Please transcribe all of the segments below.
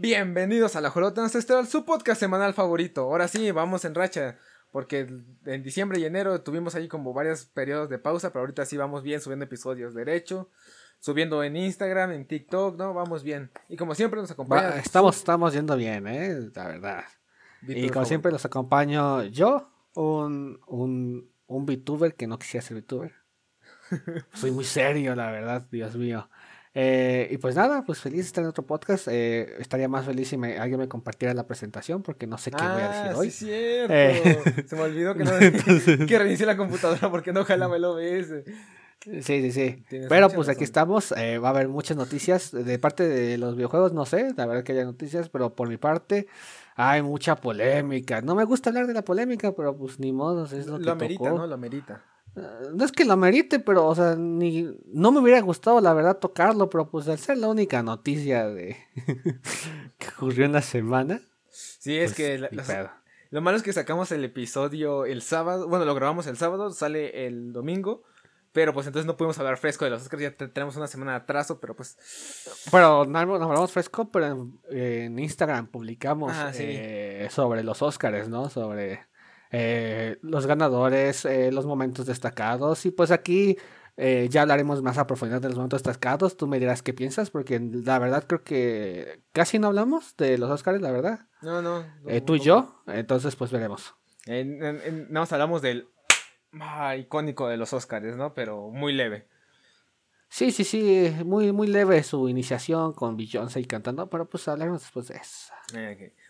Bienvenidos a La Jolota Ancestral, su podcast semanal favorito. Ahora sí, vamos en racha, porque en diciembre y enero tuvimos ahí como varios periodos de pausa, pero ahorita sí vamos bien subiendo episodios derecho, subiendo en Instagram, en TikTok, ¿no? Vamos bien. Y como siempre nos acompaña... Va, estamos, estamos yendo bien, ¿eh? La verdad. Y como siempre los acompaño yo, un, un, un VTuber que no quisiera ser VTuber. Soy muy serio, la verdad, Dios mío. Eh, y pues nada, pues feliz de estar en otro podcast. Eh, estaría más feliz si me, alguien me compartiera la presentación porque no sé qué voy a decir Ah, hoy. Sí, cierto. Eh. Se me olvidó que, no, que reinicié la computadora porque no ojalá me lo ves. Sí, sí, sí. Tienes Pero pues aquí estamos. eh, va a haber muchas noticias. De parte de los videojuegos, no sé. La verdad que haya noticias, pero por mi parte hay mucha polémica. No me gusta hablar de la polémica, pero pues ni modo, es lo, Lo, que amerita, tocó. ¿no? Lo amerita. Eh, No es que lo merite, pero, o sea, ni, no me hubiera gustado, la verdad, tocarlo, pero pues al ser la única noticia de que ocurrió en la semana. Sí, es pues, que la- lo malo es que sacamos el episodio el sábado. Bueno, lo grabamos el sábado, sale el domingo. Pero pues entonces no pudimos hablar fresco de los Oscars. Ya te- tenemos una semana de atraso, pero pues. Pero no nos hablamos fresco, pero en, en Instagram publicamos Ah, sí. eh, sobre los Oscars, ¿no? Sobre eh, los ganadores, eh, los momentos destacados. Y pues aquí eh, ya hablaremos más a profundidad de los momentos destacados. Tú me dirás qué piensas, porque la verdad creo que casi no hablamos de los Oscars, la verdad. No, no. No, tú y yo, entonces pues veremos. Nada más hablamos del. ah, icónico de los Oscars, ¿no? Pero muy leve. Sí, sí, sí, muy, muy leve su iniciación con Beyoncé y cantando, pero pues hablaremos después de eso.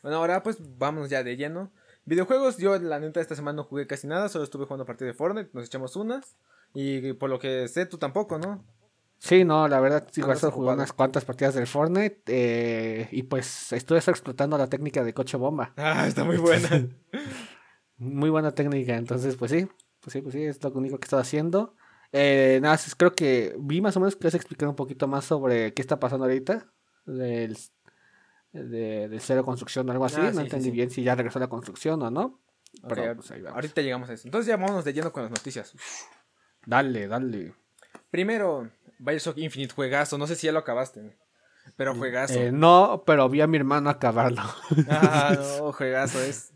Bueno, ahora pues vamos ya de lleno. Videojuegos, yo la neta esta semana no jugué casi nada, solo estuve jugando a partir de Fortnite, nos echamos unas. Y por lo que sé, tú tampoco, ¿no? Sí, no, la verdad, sí, solo jugué ocupado. unas cuantas partidas del Fortnite eh, y pues estuve explotando la técnica de coche bomba. Ah, está muy buena. Muy buena técnica, entonces pues sí, pues sí, pues sí, es lo único que estaba haciendo. Eh, nada, creo que vi más o menos que a explicar un poquito más sobre qué está pasando ahorita de, del cero construcción o algo así. Ah, no sí, sí, entendí sí. bien si ya regresó la construcción o no. Pero pues ahí vamos. Ahorita llegamos a eso. Entonces ya vámonos de lleno con las noticias. Dale, dale. Primero, Bioshock Infinite, juegazo. No sé si ya lo acabaste. Pero juegazo. Eh, no, pero vi a mi hermano acabarlo. Ah, no, juegazo. Es.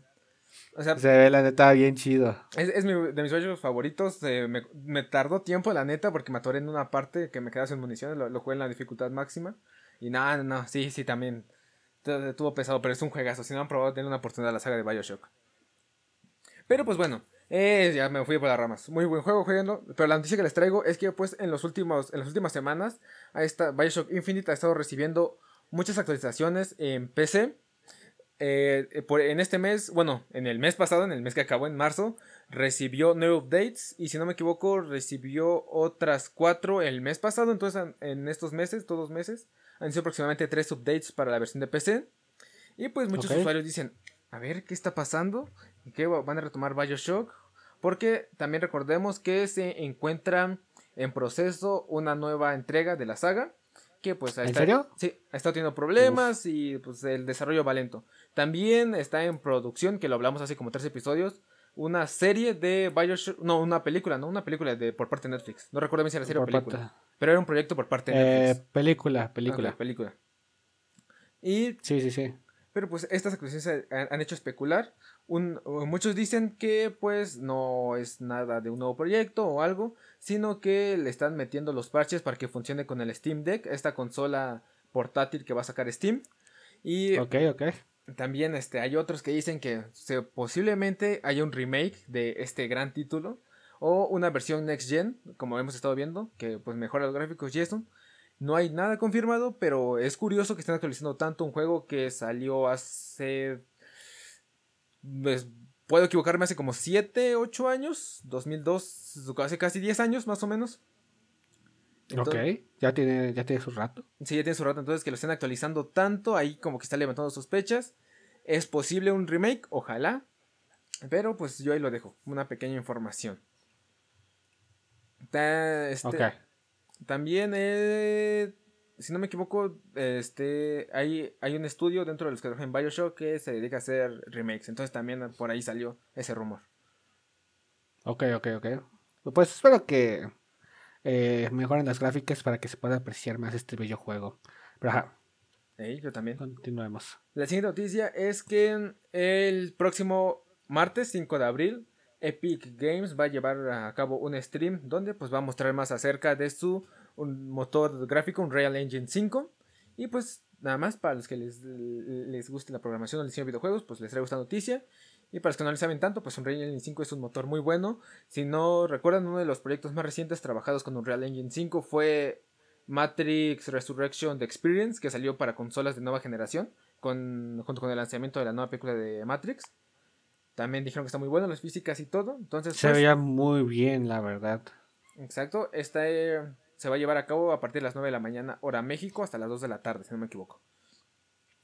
O sea, Se ve la neta bien chido. es, es mi- de mis juegos favoritos. eh, me, me tardó tiempo, la neta, porque me atoré en una parte que me quedaba sin municiones. Lo, lo jugué en la dificultad máxima. Y nada, no, no, sí, sí, también. Tu- Estuvo pesado, pero es un juegazo. Si no han probado, denle una oportunidad a la saga de Bioshock. Pero pues bueno, eh, ya me fui por las ramas. Muy buen juego, jueguenlo. Pero la noticia que les traigo es que pues en los últimos, en las últimas semanas, a esta Bioshock Infinite ha estado recibiendo muchas actualizaciones en PC. Eh, por, en este mes, bueno, en el mes pasado, en el mes que acabó, en marzo, recibió nueve updates. Y si no me equivoco, recibió otras cuatro el mes pasado. Entonces, en, en estos meses, todos meses, han sido aproximadamente tres updates para la versión de PC. Y pues muchos usuarios dicen, a ver, ¿qué está pasando? ¿Y qué va- van a retomar Bioshock? Porque también recordemos que se encuentra en proceso una nueva entrega de la saga. Que pues ha ¿En serio? Sí, ha estado teniendo problemas y pues el desarrollo va lento. También está en producción, que lo hablamos hace como tres episodios, una serie de Bioshock, no, una película, no, una película de por parte de Netflix. No recuerdo bien si era serie o película, parte- pero era un proyecto por parte de Eh, Netflix. película, película. Ok, película. Y Sí, sí, sí. pero pues estas actualizaciones han, han hecho especular. Un- muchos dicen que pues no es nada de un nuevo proyecto o algo, sino que le están metiendo los parches para que funcione con el Steam Deck, esta consola portátil que va a sacar Steam. Y Ok, ok. También este, hay otros que dicen que posiblemente haya un remake de este gran título o una versión next gen, como hemos estado viendo, que pues mejora los gráficos y eso. No hay nada confirmado, pero es curioso que estén actualizando tanto un juego que salió hace... pues, puedo equivocarme, hace como 7, 8 años, 2002, hace casi 10 años más o menos. Entonces- ok, ya tiene, ya tiene su rato. Sí, ya tiene su rato, entonces que lo estén actualizando tanto, ahí como que está levantando sospechas. ¿Es posible un remake? Ojalá. Pero pues yo ahí lo dejo, una pequeña información. Ta- este, Ok. También, eh, si no me equivoco, este, hay, hay un estudio dentro de los que trabajan en Bioshock que se dedica a hacer remakes. Entonces también por ahí salió ese rumor. Ok, ok, ok. Pues espero que eh, mejoren las gráficas para que se pueda apreciar más este bello juego. Pero ajá. yo también. Continuemos. La siguiente noticia es que el próximo martes 5 de abril Epic Games va a llevar a cabo un stream donde pues va a mostrar más acerca de su motor gráfico, un Real Engine 5. Y pues nada más para los que les, les guste la programación o el diseño de videojuegos, pues les traigo esta noticia. Y para los que no le saben tanto, pues Unreal Engine 5 es un motor muy bueno. Si no recuerdan, uno de los proyectos más recientes trabajados con Unreal Engine 5 fue Matrix Resurrection The Experience, que salió para consolas de nueva generación, con, junto con el lanzamiento de la nueva película de Matrix. También dijeron que está muy bueno las físicas y todo. Entonces, se pues, veía muy bien, la verdad. Exacto. Esta eh, se va a llevar a cabo a partir de las 9 de la mañana, hora México, hasta las 2 de la tarde, si no me equivoco.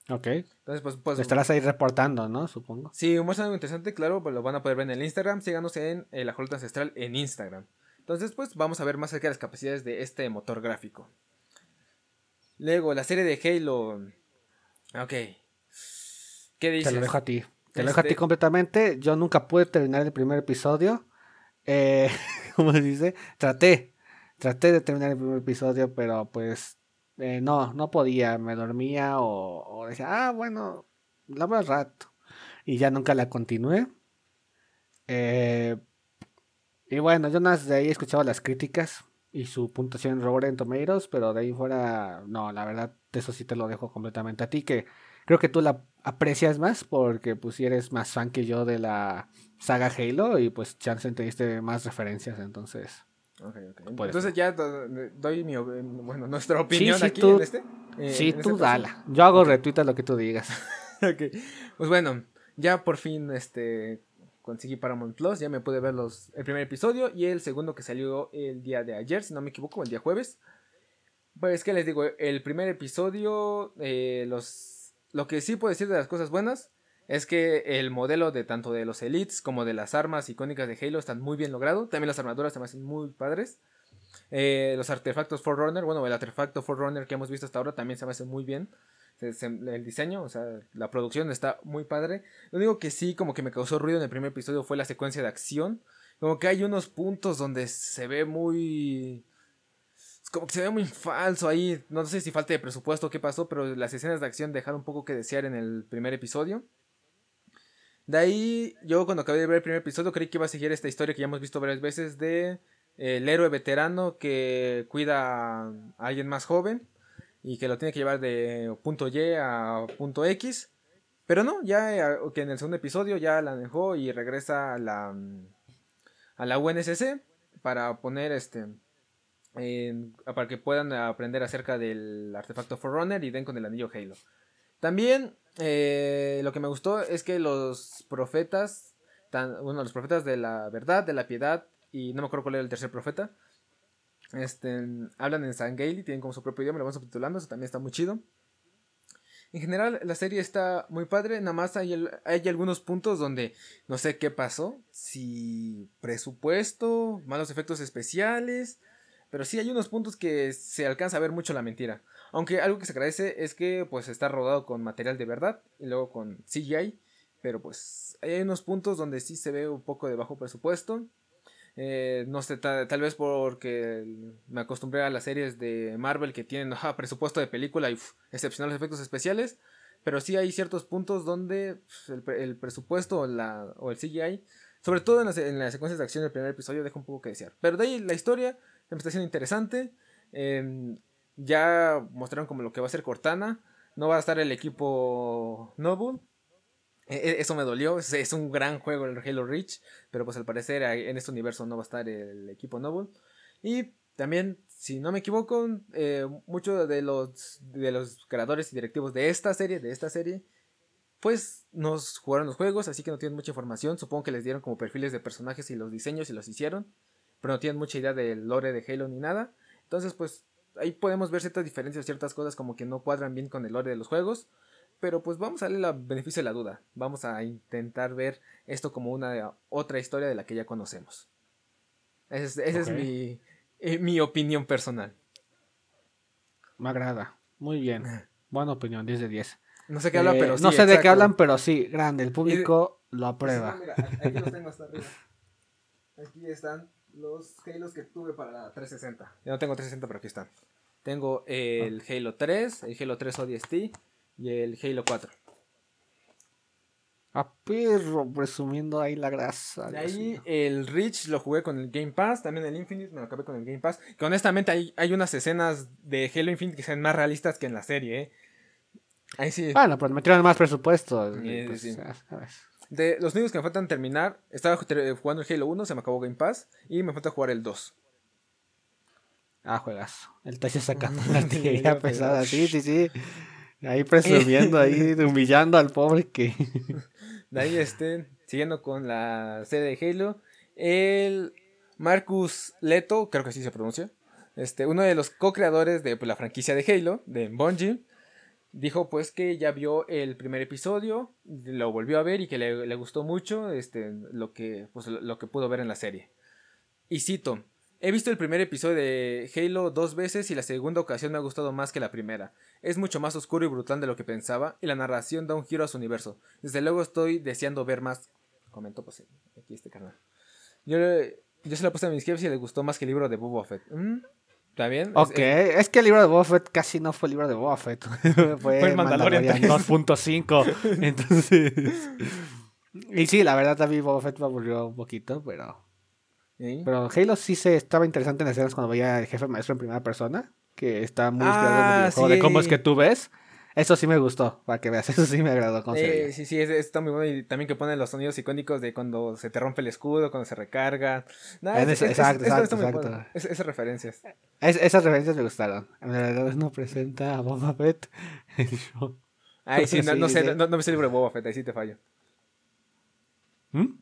Ok. Entonces, pues, pues estarás ahí reportando, ¿no? Supongo. Sí, muestra algo interesante, claro, pues lo van a poder ver en el Instagram. Síganos en eh, la Jolota Ancestral en Instagram. Entonces, pues vamos a ver más acerca de las capacidades de este motor gráfico. Luego, la serie de Halo. Ok. ¿Qué dices? Te lo dejo a ti. Te lo dejo a ti este completamente. Yo nunca pude terminar el primer episodio. Eh, ¿Cómo se dice? Traté. Traté de terminar el primer episodio, pero pues eh, no, no podía. Me dormía o, decía, ah, bueno, la veo al rato. Y ya nunca la continué. Eh, y bueno, yo nada de ahí escuchaba las críticas y su puntuación en Rotten Tomatoes, pero de ahí fuera, no, la verdad, eso sí te lo dejo completamente a ti, que creo que tú la aprecias más porque pues si eres más fan que yo de la saga Halo y pues chance te diste más referencias, entonces. Okay, okay. Entonces ya doy mi, bueno, nuestra opinión aquí en este. Eh, sí, tú este dala. Yo hago retweet a lo que tú digas. Pues bueno, ya por fin este conseguí Paramount Plus, ya me pude ver los, el primer episodio y el segundo que salió el día de ayer, si no me equivoco, el día jueves. Pues que les digo, el primer episodio, eh, los lo que sí puedo decir de las cosas buenas es que el modelo de tanto de los elites como de las armas icónicas de Halo están muy bien logrado. También las armaduras me hacen muy padres. Eh, los artefactos Forerunner, bueno, el artefacto Forerunner que hemos visto hasta ahora también se me hace muy bien. el diseño, o sea, la producción está muy padre. Lo único que sí, como que me causó ruido en el primer episodio fue la secuencia de acción. Como que hay unos puntos donde se ve muy como que se ve muy falso ahí. No sé si falta de presupuesto o qué pasó, pero las escenas de acción dejaron un poco que desear en el primer episodio. De ahí, yo cuando acabé de ver el primer episodio creí que iba a seguir esta historia que ya hemos visto varias veces de eh, el héroe veterano que cuida a alguien más joven y que lo tiene que llevar de punto Y a punto X. Pero no, ya eh, que en el segundo episodio ya la dejó y regresa a la, a la UNSC para poner este para que puedan aprender acerca del artefacto Forerunner y den con el anillo Halo. También eh, lo que me gustó es que los profetas, tan, bueno, los profetas de la verdad, de la piedad, y no me acuerdo cuál era el tercer profeta, este, hablan en Sangheili, tienen como su propio idioma, lo van subtitulando, eso también está muy chido. En general, la serie está muy padre, nada más hay, hay algunos puntos donde no sé qué pasó, si presupuesto, malos efectos especiales, pero sí hay unos puntos que se alcanza a ver mucho la mentira. Aunque algo que se agradece es que pues está rodado con material de verdad y luego con CGI. Pero pues hay unos puntos donde sí se ve un poco de bajo presupuesto. Eh, no sé, tal, vez porque me acostumbré a las series de Marvel que tienen presupuesto de película y excepcionales efectos especiales. Pero sí hay ciertos puntos donde el, presupuesto o, la, o el CGI, sobre todo en las, en las secuencias de acción del primer episodio, deja un poco que desear. Pero de ahí la historia me está siendo interesante. Em, ya mostraron como lo que va a ser Cortana. No va a estar el equipo Noble. E, e, eso me dolió. Es, un gran juego el Halo Reach. Pero pues al parecer en este universo no va a estar el equipo Noble. Y también, si no me equivoco, eh, muchos de los, de los creadores y directivos de esta serie, de esta serie, pues nos jugaron los juegos, así que no tienen mucha información. Supongo que les dieron como perfiles de personajes y los diseños y los hicieron pero no tienen mucha idea del lore de Halo ni nada. Entonces, pues ahí podemos ver ciertas diferencias, ciertas cosas como que no cuadran bien con el lore de los juegos. Pero pues vamos a darle el beneficio de la duda. Vamos a intentar ver esto como una otra historia de la que ya conocemos. Esa es, mi, eh, mi opinión personal. Me agrada. Muy bien. Buena opinión, 10 de 10. No sé qué habla, pero sí, No sé de qué hablan, pero sí, grande. El público lo aprueba. aquí los tengo hasta arriba. Aquí están los Halos que tuve para la 360. Ya no tengo 360, pero aquí están. Tengo el Halo 3, el Halo 3 ODST y el Halo 4. A perro, presumiendo ahí la grasa. De ahí el Reach lo jugué con el Game Pass, también el Infinite me lo acabé con el Game Pass. Que honestamente hay, hay unas escenas de Halo Infinite que sean más realistas que en la serie, ¿eh? Ahí sí. Bueno, pues metieron más presupuesto. Pues, de los niños que me faltan terminar, estaba jugando el Halo 1, se me acabó Game Pass, y me falta jugar el 2. Ah, juegas. El Tacho sacando la artillería pesada, sí, sí, sí. Ahí presumiendo, ahí humillando al pobre que. De ahí este, siguiendo con la serie de Halo, el Marcus Leto, creo que así se pronuncia, este, uno de los co-creadores de pues, la franquicia de Halo, de Bungie, dijo pues que ya vio el primer episodio, lo volvió a ver y que le, gustó mucho este, lo, que, pues, lo que pudo ver en la serie. Y cito, He visto el primer episodio de Halo dos veces y la segunda ocasión me ha gustado más que la primera. Es mucho más oscuro y brutal de lo que pensaba y la narración da un giro a su universo. Desde luego estoy deseando ver más. Comentó pues aquí este canal. Yo, yo se la puse a mis jefes y le gustó más que el libro de Boba Fett. ¿Mm? ¿Está bien? Ok, es, que el libro de Boba Fett casi no fue el libro de Boba Fett. fue, el Mandalorian, 2.5. Entonces... y sí, la verdad también Boba Fett me aburrió un poquito, pero... Pero Halo sí se estaba interesante en las escenas cuando veía al jefe maestro en primera persona, que está muy ah, de cómo es que tú ves. Eso sí me gustó, para que veas, eso sí me agradó. sí, sí, sí, está muy bueno. Y también que ponen los sonidos icónicos de cuando se te rompe el escudo, cuando se recarga. exacto, exacto, exacto. esas referencias. esas referencias me gustaron. En realidad no presenta a Boba Fett Ay, sí, no, sé, no, me sé el libro de Boba Fett, ahí sí te fallo. ¿Mm?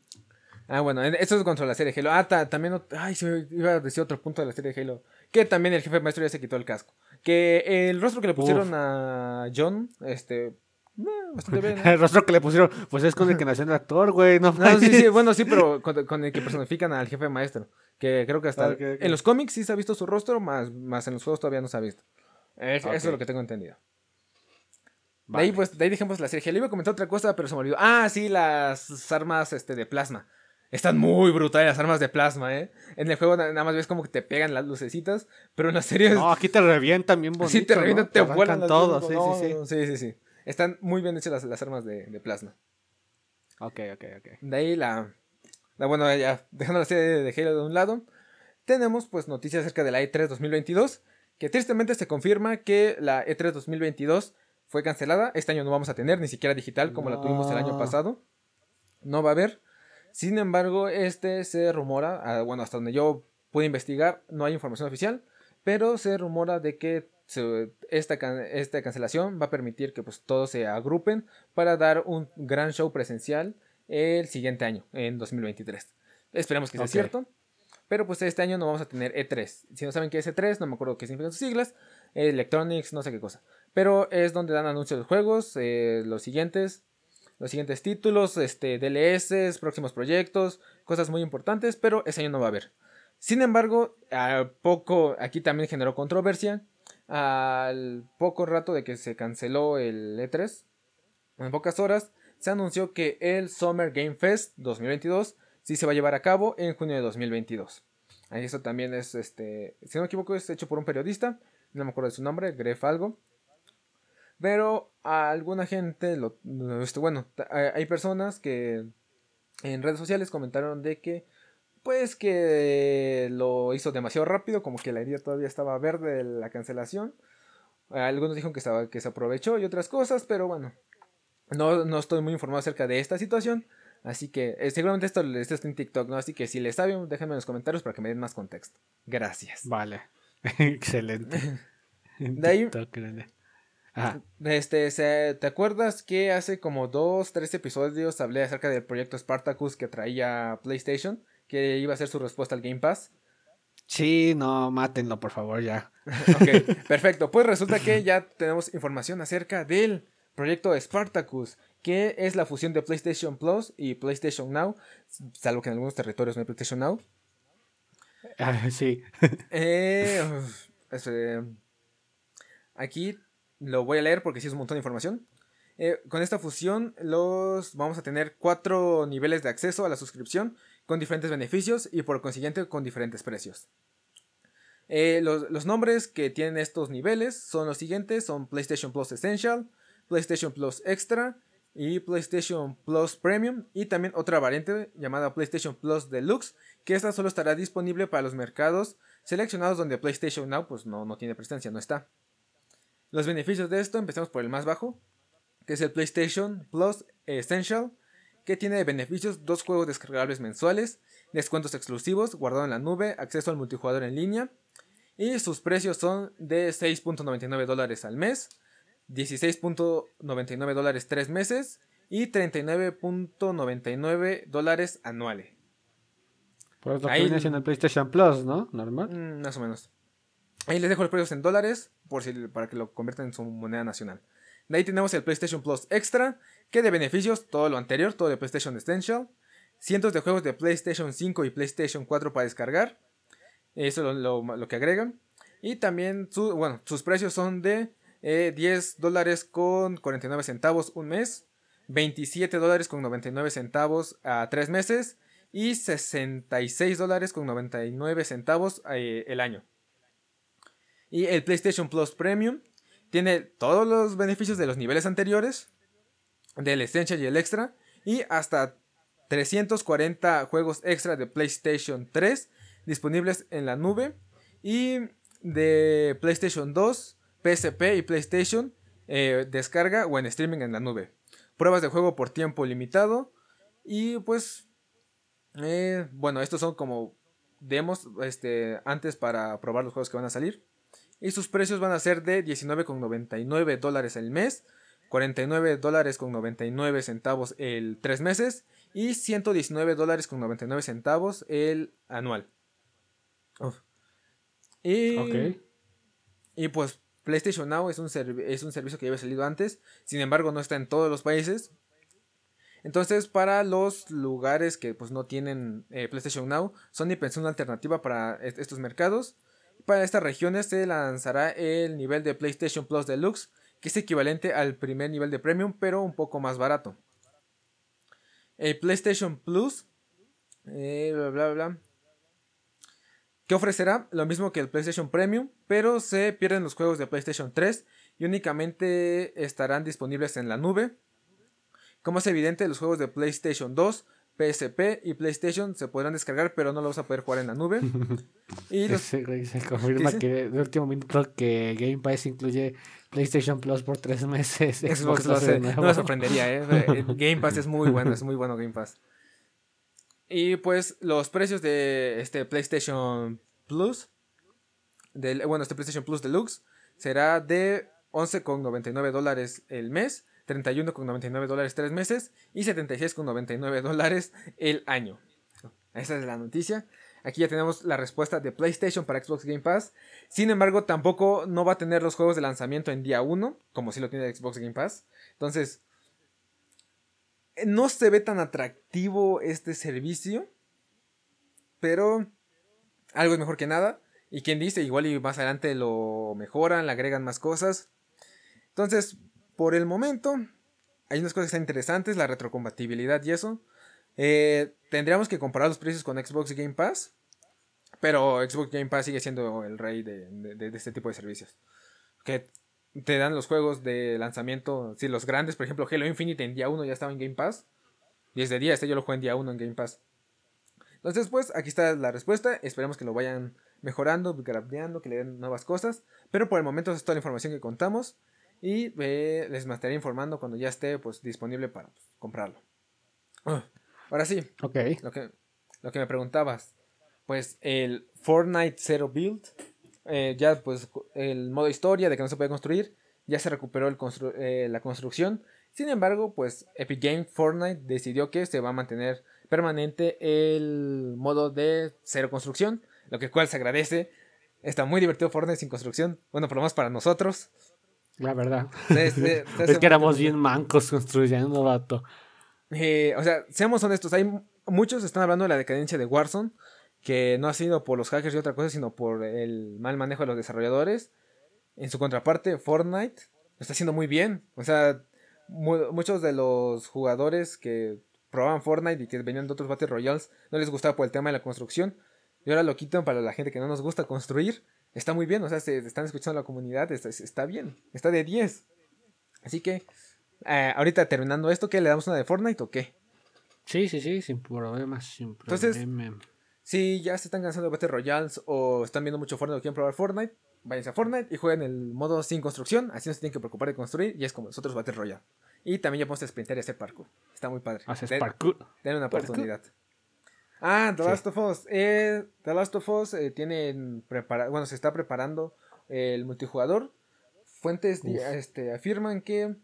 Ah, bueno, esto es contra la serie Halo. Ah, también. Ay, se me iba a decir otro punto de la serie Halo. Que también el jefe maestro ya se quitó el casco. Que el rostro que le pusieron a John, este. bastante bien, el rostro que le pusieron, pues es con el que nació el actor, güey. No, sí, sí, bueno, sí, pero con, el que personifican al jefe maestro. Que creo que hasta. En los cómics sí se ha visto su rostro, más, más en los juegos todavía no se ha visto. Eso es lo que tengo entendido. De ahí, pues, de ahí dejemos la serie. Le iba a comentar otra cosa, pero se me olvidó. Ah, sí, las armas este, de plasma. Están muy brutales las armas de plasma, ¿eh? En el juego nada más ves como que te pegan las lucecitas, pero en la serie... No, aquí te revientan bien bonito, Sí, te revientan, te, vuelan todo, sí, sí, sí. sí, sí, sí. Están muy bien hechas las, armas de, de, plasma. Ok, ok, ok. De ahí la... la bueno, ya dejando la serie de Halo de un lado, tenemos pues noticias acerca de la E3 2022, que tristemente se confirma que la E3 2022 fue cancelada. Este año no vamos a tener ni siquiera digital como la tuvimos el año pasado. No va a haber. Sin embargo, este se rumora, ah, bueno, hasta donde yo pude investigar, no hay información oficial, pero se rumora de que esta, esta, cancelación va a permitir que pues, todos se agrupen para dar un gran show presencial el siguiente año, en 2023. Esperemos que sea cierto. Pero pues este año no vamos a tener E3. Si no saben qué es E3, no me acuerdo qué significan sus siglas. Electronics, no sé qué cosa. Pero es donde dan anuncios de juegos. Eh, los siguientes los siguientes títulos, este, DLS, próximos proyectos, cosas muy importantes, pero ese año no va a haber. Sin embargo, a poco, aquí también generó controversia. Al poco rato de que se canceló el E3, en pocas horas, se anunció que el Summer Game Fest 2022 sí se va a llevar a cabo en junio de 2022. Eso también es, este, si no me equivoco, es hecho por un periodista, no me acuerdo de su nombre, Gref algo. Pero a alguna gente, lo, este, bueno, hay personas que en redes sociales comentaron de que, pues que lo hizo demasiado rápido, como que la herida todavía estaba verde de la cancelación. Algunos dijeron que, estaba, que se aprovechó y otras cosas, pero bueno, no, no estoy muy informado acerca de esta situación. Así que eh, seguramente esto, esto, está en TikTok, ¿no? Así que si les saben, déjenme en los comentarios para que me den más contexto. Gracias. Vale. Excelente. de ahí, este, ¿te acuerdas que hace como dos, tres episodios hablé acerca del proyecto Spartacus que traía PlayStation? Que iba a ser su respuesta al Game Pass. Sí, no, mátenlo, por favor, ya. ok, perfecto. Pues resulta que ya tenemos información acerca del proyecto Spartacus, que es la fusión de PlayStation Plus y PlayStation Now, salvo que en algunos territorios no hay PlayStation Now. Ah, sí. Eh, este, aquí lo voy a leer porque sí es un montón de información. Eh, con esta fusión los vamos a tener cuatro niveles de acceso a la suscripción con diferentes beneficios y por consiguiente con diferentes precios. Eh, los, nombres que tienen estos niveles son los siguientes, son PlayStation Plus Essential, PlayStation Plus Extra y PlayStation Plus Premium y también otra variante llamada PlayStation Plus Deluxe, que esta solo estará disponible para los mercados seleccionados donde PlayStation Now pues no, no tiene presencia, no está. Los beneficios de esto, empezamos por el más bajo, que es el PlayStation Plus Essential, que tiene de beneficios dos juegos descargables mensuales, descuentos exclusivos, guardado en la nube, acceso al multijugador en línea, y sus precios son de 6.99 dólares al mes, 16.99 dólares 3 meses y 39.99 dólares anuales. Por lo que viene siendo el PlayStation Plus, ¿no? Normal. Mm, más o menos. Ahí les dejo los precios en dólares por si, para que lo conviertan en su moneda nacional. De ahí tenemos el PlayStation Plus Extra, que de beneficios, todo lo anterior, todo de PlayStation Essential. Cientos de juegos de PlayStation 5 y PlayStation 4 para descargar. Eso es lo, que agregan. Y también bueno, sus precios son de 10 eh, dólares con 49 centavos un mes, 27 dólares con 99 centavos a 3 meses y 66 dólares con 99 centavos eh, el año. Y el PlayStation Plus Premium tiene todos los beneficios de los niveles anteriores, del Essential y el Extra, y hasta 340 juegos extra de PlayStation 3 disponibles en la nube, y de PlayStation 2 PSP y PlayStation eh, descarga o en streaming en la nube. Pruebas de juego por tiempo limitado. Y pues, eh, bueno, estos son como demos este, antes para probar los juegos que van a salir. Y sus precios van a ser de 19,99 dólares el mes, 49 dólares con 99 centavos el 3 meses y 119 dólares con 99 centavos el anual. Y, y pues PlayStation Now es un, es un servicio que ya había salido antes, sin embargo no está en todos los países. Entonces, para los lugares que pues, no tienen eh, PlayStation Now, Sony pensó una alternativa para estos mercados. Para estas regiones se lanzará el nivel de PlayStation Plus Deluxe, que es equivalente al primer nivel de Premium, pero un poco más barato. El PlayStation Plus, eh, bla bla bla, que ofrecerá lo mismo que el PlayStation Premium, pero se pierden los juegos de PlayStation 3 y únicamente estarán disponibles en la nube. Como es evidente, los juegos de PlayStation 2, PSP y PlayStation se podrán descargar, pero no los vas a poder jugar en la nube. y se confirma que de último minuto que Game Pass incluye PlayStation Plus por tres meses. Xbox, no me sorprendería, ¿eh? Game Pass es muy bueno, es muy bueno Game Pass. Y pues los precios de este PlayStation Plus, del, bueno, este PlayStation Plus Deluxe, será de 11,99 dólares el mes, 31,99 dólares tres meses y 76,99 dólares el año. Esa es la noticia. Aquí ya tenemos la respuesta de PlayStation para Xbox Game Pass. Sin embargo, tampoco no va a tener los juegos de lanzamiento en día 1, como si lo tiene Xbox Game Pass. Entonces, no se ve tan atractivo este servicio, pero algo es mejor que nada. Y quien dice, igual y más adelante lo mejoran, le agregan más cosas. Entonces, por el momento, hay unas cosas interesantes, la retrocompatibilidad y eso. Eh, tendríamos que comparar los precios con Xbox Game Pass. Pero Xbox Game Pass sigue siendo el rey de, de este tipo de servicios. Que te dan los juegos de lanzamiento, si los grandes, por ejemplo, Halo Infinite en día 1 ya estaba en Game Pass. Y desde día este yo lo juego en día 1 en Game Pass. Entonces, pues, aquí está la respuesta. Esperemos que lo vayan mejorando, gradeando, que le den nuevas cosas. Pero por el momento es toda la información que contamos. Y eh, les estaré informando cuando ya esté pues, disponible para pues, comprarlo. Ah, ahora sí. Ok. Lo que, lo que me preguntabas. Pues el Fortnite Zero Build eh, ya pues el modo historia de que no se puede construir, ya se recuperó el eh, la construcción. Sin embargo, pues Epic Games Fortnite decidió que se va a mantener permanente el modo de cero construcción, lo que cual se agradece. Está muy divertido Fortnite sin construcción, bueno, por lo menos para nosotros. La verdad. es que éramos bien mancos construyendo, vato. Eh, o sea, seamos honestos, hay muchos están hablando de la decadencia de Warzone, que no ha sido por los hackers y otra cosa, sino por el mal manejo de los desarrolladores. En su contraparte, Fortnite lo está haciendo muy bien. O sea, muchos de los jugadores que probaban Fortnite y que venían de otros Battle Royales no les gustaba por el tema de la construcción. Y ahora lo quitan para la gente que no nos gusta construir. Está muy bien, o sea, se, están escuchando la comunidad, está, está, bien, está de 10. Así que, eh, ahorita terminando esto, ¿qué? ¿Le damos una de Fortnite o qué? Sí, sí, sí, sin problemas, sin Entonces, si ya se están cansando de Battle Royales o están viendo mucho Fortnite o quieren probar Fortnite, váyanse a Fortnite y jueguen el modo sin construcción, así no se tienen que preocupar de construir y es como nosotros Battle Royale. Y también ya podemos sprintar y hacer parkour. Está muy padre. Haces parkour. Den una oportunidad. Ah, The Last of Us. Eh, The Last of Us eh, tienen bueno, se está preparando el multijugador. Fuentes este, afirman que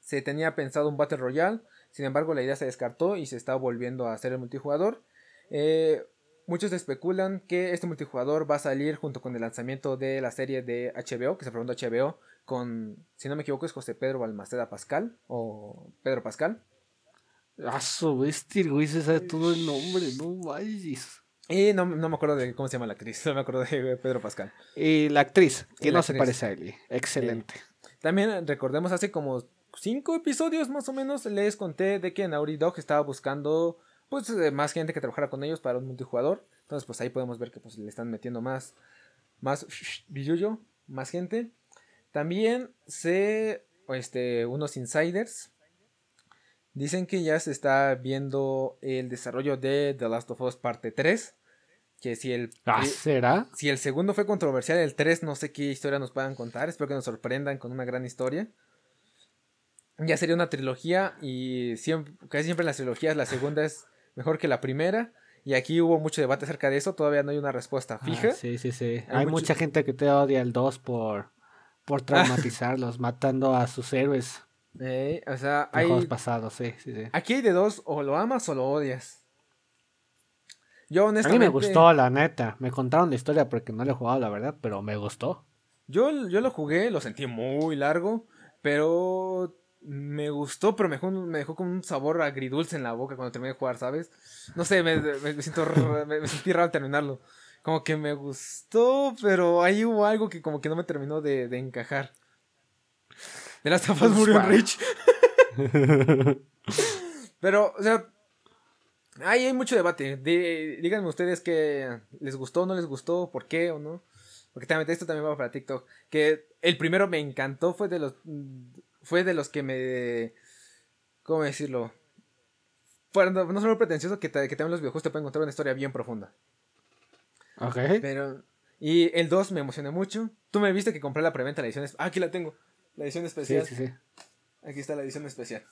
se tenía pensado un Battle Royale. Sin embargo, la idea se descartó y se está volviendo a hacer el multijugador. Eh, muchos especulan que este multijugador va a salir junto con el lanzamiento de la serie de HBO, que se preguntó HBO, con, si no me equivoco, es José Pedro Balmaceda Pascal o Pedro Pascal. Ah, su bestia, güey, se sabe todo el nombre, no vayas. Y no, me acuerdo de cómo se llama la actriz, no me acuerdo de Pedro Pascal. Y la actriz, que no se parece a él. Excelente. también recordemos hace como cinco episodios más o menos les conté de que Naughty Dog estaba buscando pues eh, más gente que trabajara con ellos para un multijugador. Entonces pues ahí podemos ver que pues le están metiendo más, más billuyo, más gente. También sé, este, unos insiders dicen que ya se está viendo el desarrollo de The Last of Us parte 3. Que si el, ¿Ah, ¿será? Si el segundo fue controversial, el 3 no sé qué historia nos puedan contar. Espero que nos sorprendan con una gran historia ya sería una trilogía y siempre, casi siempre en las trilogías la segunda es mejor que la primera. Y aquí hubo mucho debate acerca de eso, todavía no hay una respuesta ah, fija. sí, sí, sí. Hay, mucha gente que te odia el 2 por, por traumatizarlos, matando a sus héroes. O sea, hay... Juegos pasados, sí, sí, sí. Aquí hay de dos, o lo amas o lo odias. Yo honestamente... A mí me gustó, la neta. Me contaron la historia porque no lo he jugado, la verdad, pero me gustó. Yo, yo lo jugué, lo sentí muy largo, pero me gustó, pero me dejó, me dejó con un sabor agridulce en la boca cuando terminé de jugar, ¿sabes? No sé, me, me, siento, me, sentí raro terminarlo. Como que me gustó, pero ahí hubo algo que como que no me terminó de, de encajar. De las tapas murió Rich. pero, o sea, ahí hay mucho debate. díganme ustedes que les gustó, no les gustó, por qué o no. Porque también esto también va para TikTok. Que el primero me encantó, fue de los fue de los que me... ¿Cómo decirlo? Bueno, no solo pretencioso que, que también los videojuegos te pueden contar una historia bien profunda. Ok. Pero... Y el 2 me emocioné mucho. Tú me viste que compré la preventa, la edición... Ah, aquí la tengo. La edición especial. Sí, sí, sí. Aquí está la edición especial.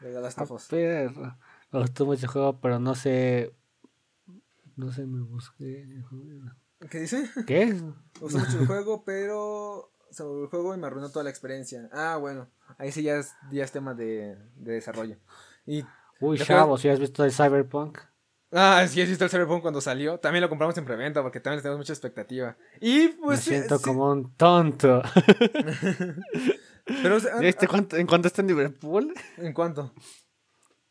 De The Last of Us. Me gustó mucho el juego, pero no sé... No sé, me busqué... ¿Qué dice? ¿Qué? Me gustó mucho el juego, pero se el juego y me arruinó toda la experiencia. Ah, bueno, ahí sí ya es, ya es tema de, de desarrollo. Y Uy, chavo, si has visto el Cyberpunk. Ah, sí, has visto el Cyberpunk cuando salió. También lo compramos en preventa porque también le tenemos mucha expectativa. Y pues. Me siento como un tonto. Pero, ¿Este cuánto, ¿En cuánto está en Liverpool? ¿En cuánto?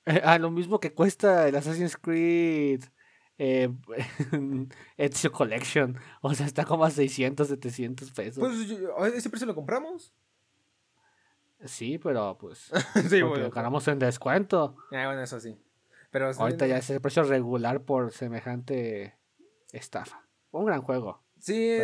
Eh, ah, lo mismo que cuesta el Assassin's Creed eh, Ezio Collection. O sea, está como a 600, 700 pesos. Pues ese precio lo compramos. Sí, pero pues. sí, bueno, lo ganamos en descuento. Ah, bueno, eso sí. Pero ahorita ya es el precio regular por semejante estafa. Un gran juego. Sí,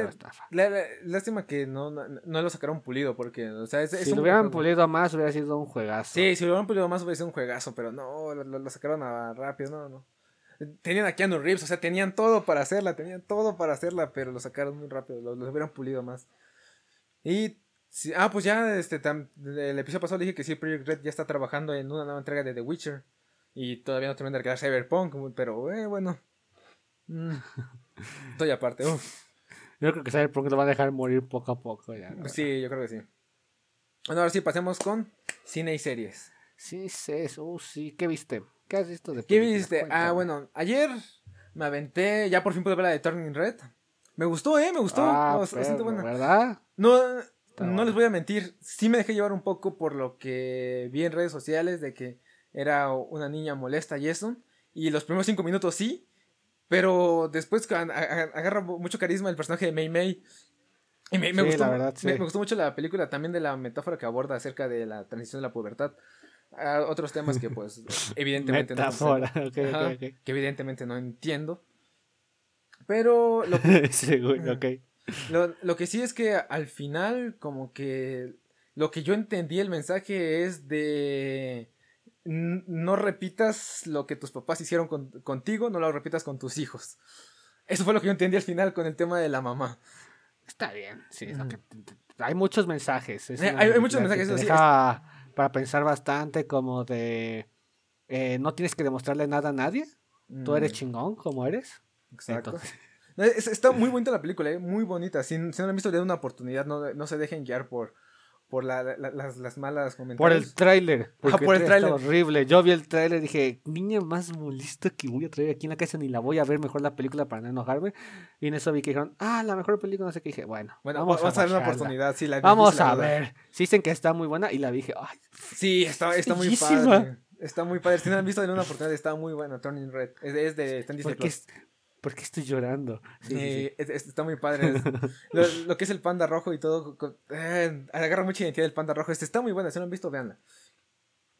lástima que no, no, lo sacaron pulido porque, o sea, si lo hubieran pulido más hubiera sido un juegazo. Sí, si lo hubieran pulido más hubiera sido un juegazo, pero no, lo, lo sacaron a rápido, no, no. Tenían a Keanu Reeves, o sea, tenían todo para hacerla, tenían todo para hacerla, pero lo sacaron muy rápido, lo, hubieran pulido más. Y, ah, pues ya, este, el episodio pasado dije que sí, Project Red ya está trabajando en una nueva entrega de The Witcher. Y todavía no termina de quedar Cyberpunk, pero, eh, bueno. Mm, estoy aparte, Yo creo que Cyberpunk lo va a dejar morir poco a poco ya. Sí, yo creo que sí. Bueno, ahora sí, pasemos con cine y series. Sí, sí, uh, sí, ¿qué viste? ¿Qué has visto de ¿Qué viste? Ah, bueno, ayer me aventé, ya por fin pude ver la de Turning Red. Me gustó, eh, me gustó. Ah, ¿Verdad? No, no les voy a mentir, sí me dejé llevar un poco por lo que vi en redes sociales de que era una niña molesta y eso. Y los primeros cinco minutos sí, pero después agarra mucho carisma el personaje de Mei Mei. Y me, gustó, me, gustó mucho la película también de la metáfora que aborda acerca de la transición de la pubertad otros temas que pues evidentemente no que evidentemente no entiendo pero sí, Lo, lo que sí es que al final, como que lo que yo entendí el mensaje es de no repitas lo que tus papás hicieron contigo, no lo repitas con tus hijos. Eso fue lo que yo entendí al final con el tema de la mamá. Está bien, sí. hay muchos mensajes. Eh, hay, muchos mensajes. para pensar bastante como de... Eh, no tienes que demostrarle nada a nadie. Tú eres mm. chingón como eres. Exacto. está muy bonita la película, eh, muy bonita. Si, si no han visto, le una oportunidad. No, no se dejen guiar por, por la, las, las, malas comentarios. Por el tráiler. por el tráiler. horrible. Yo vi el tráiler y dije, niña más molesta que voy a traer aquí en la casa, ni la voy a ver mejor la película para no enojarme. Y en eso vi que dijeron, ah, la mejor película, no sé qué. dije, bueno, bueno vamos, a, dar una oportunidad. Sí, la vamos a ver. Si dicen que está muy buena y la vi, dije, ay. Sí, está, está muy padre. Está muy padre. Si no han visto, de una oportunidad. Está muy buena. Turning Red. Es, de. Está en ¿Por qué estoy llorando? Sí, está muy padre. lo, que es el panda rojo y todo. Eh, agarra mucha identidad del panda rojo. Este está muy bueno. Si no lo han visto, veanla.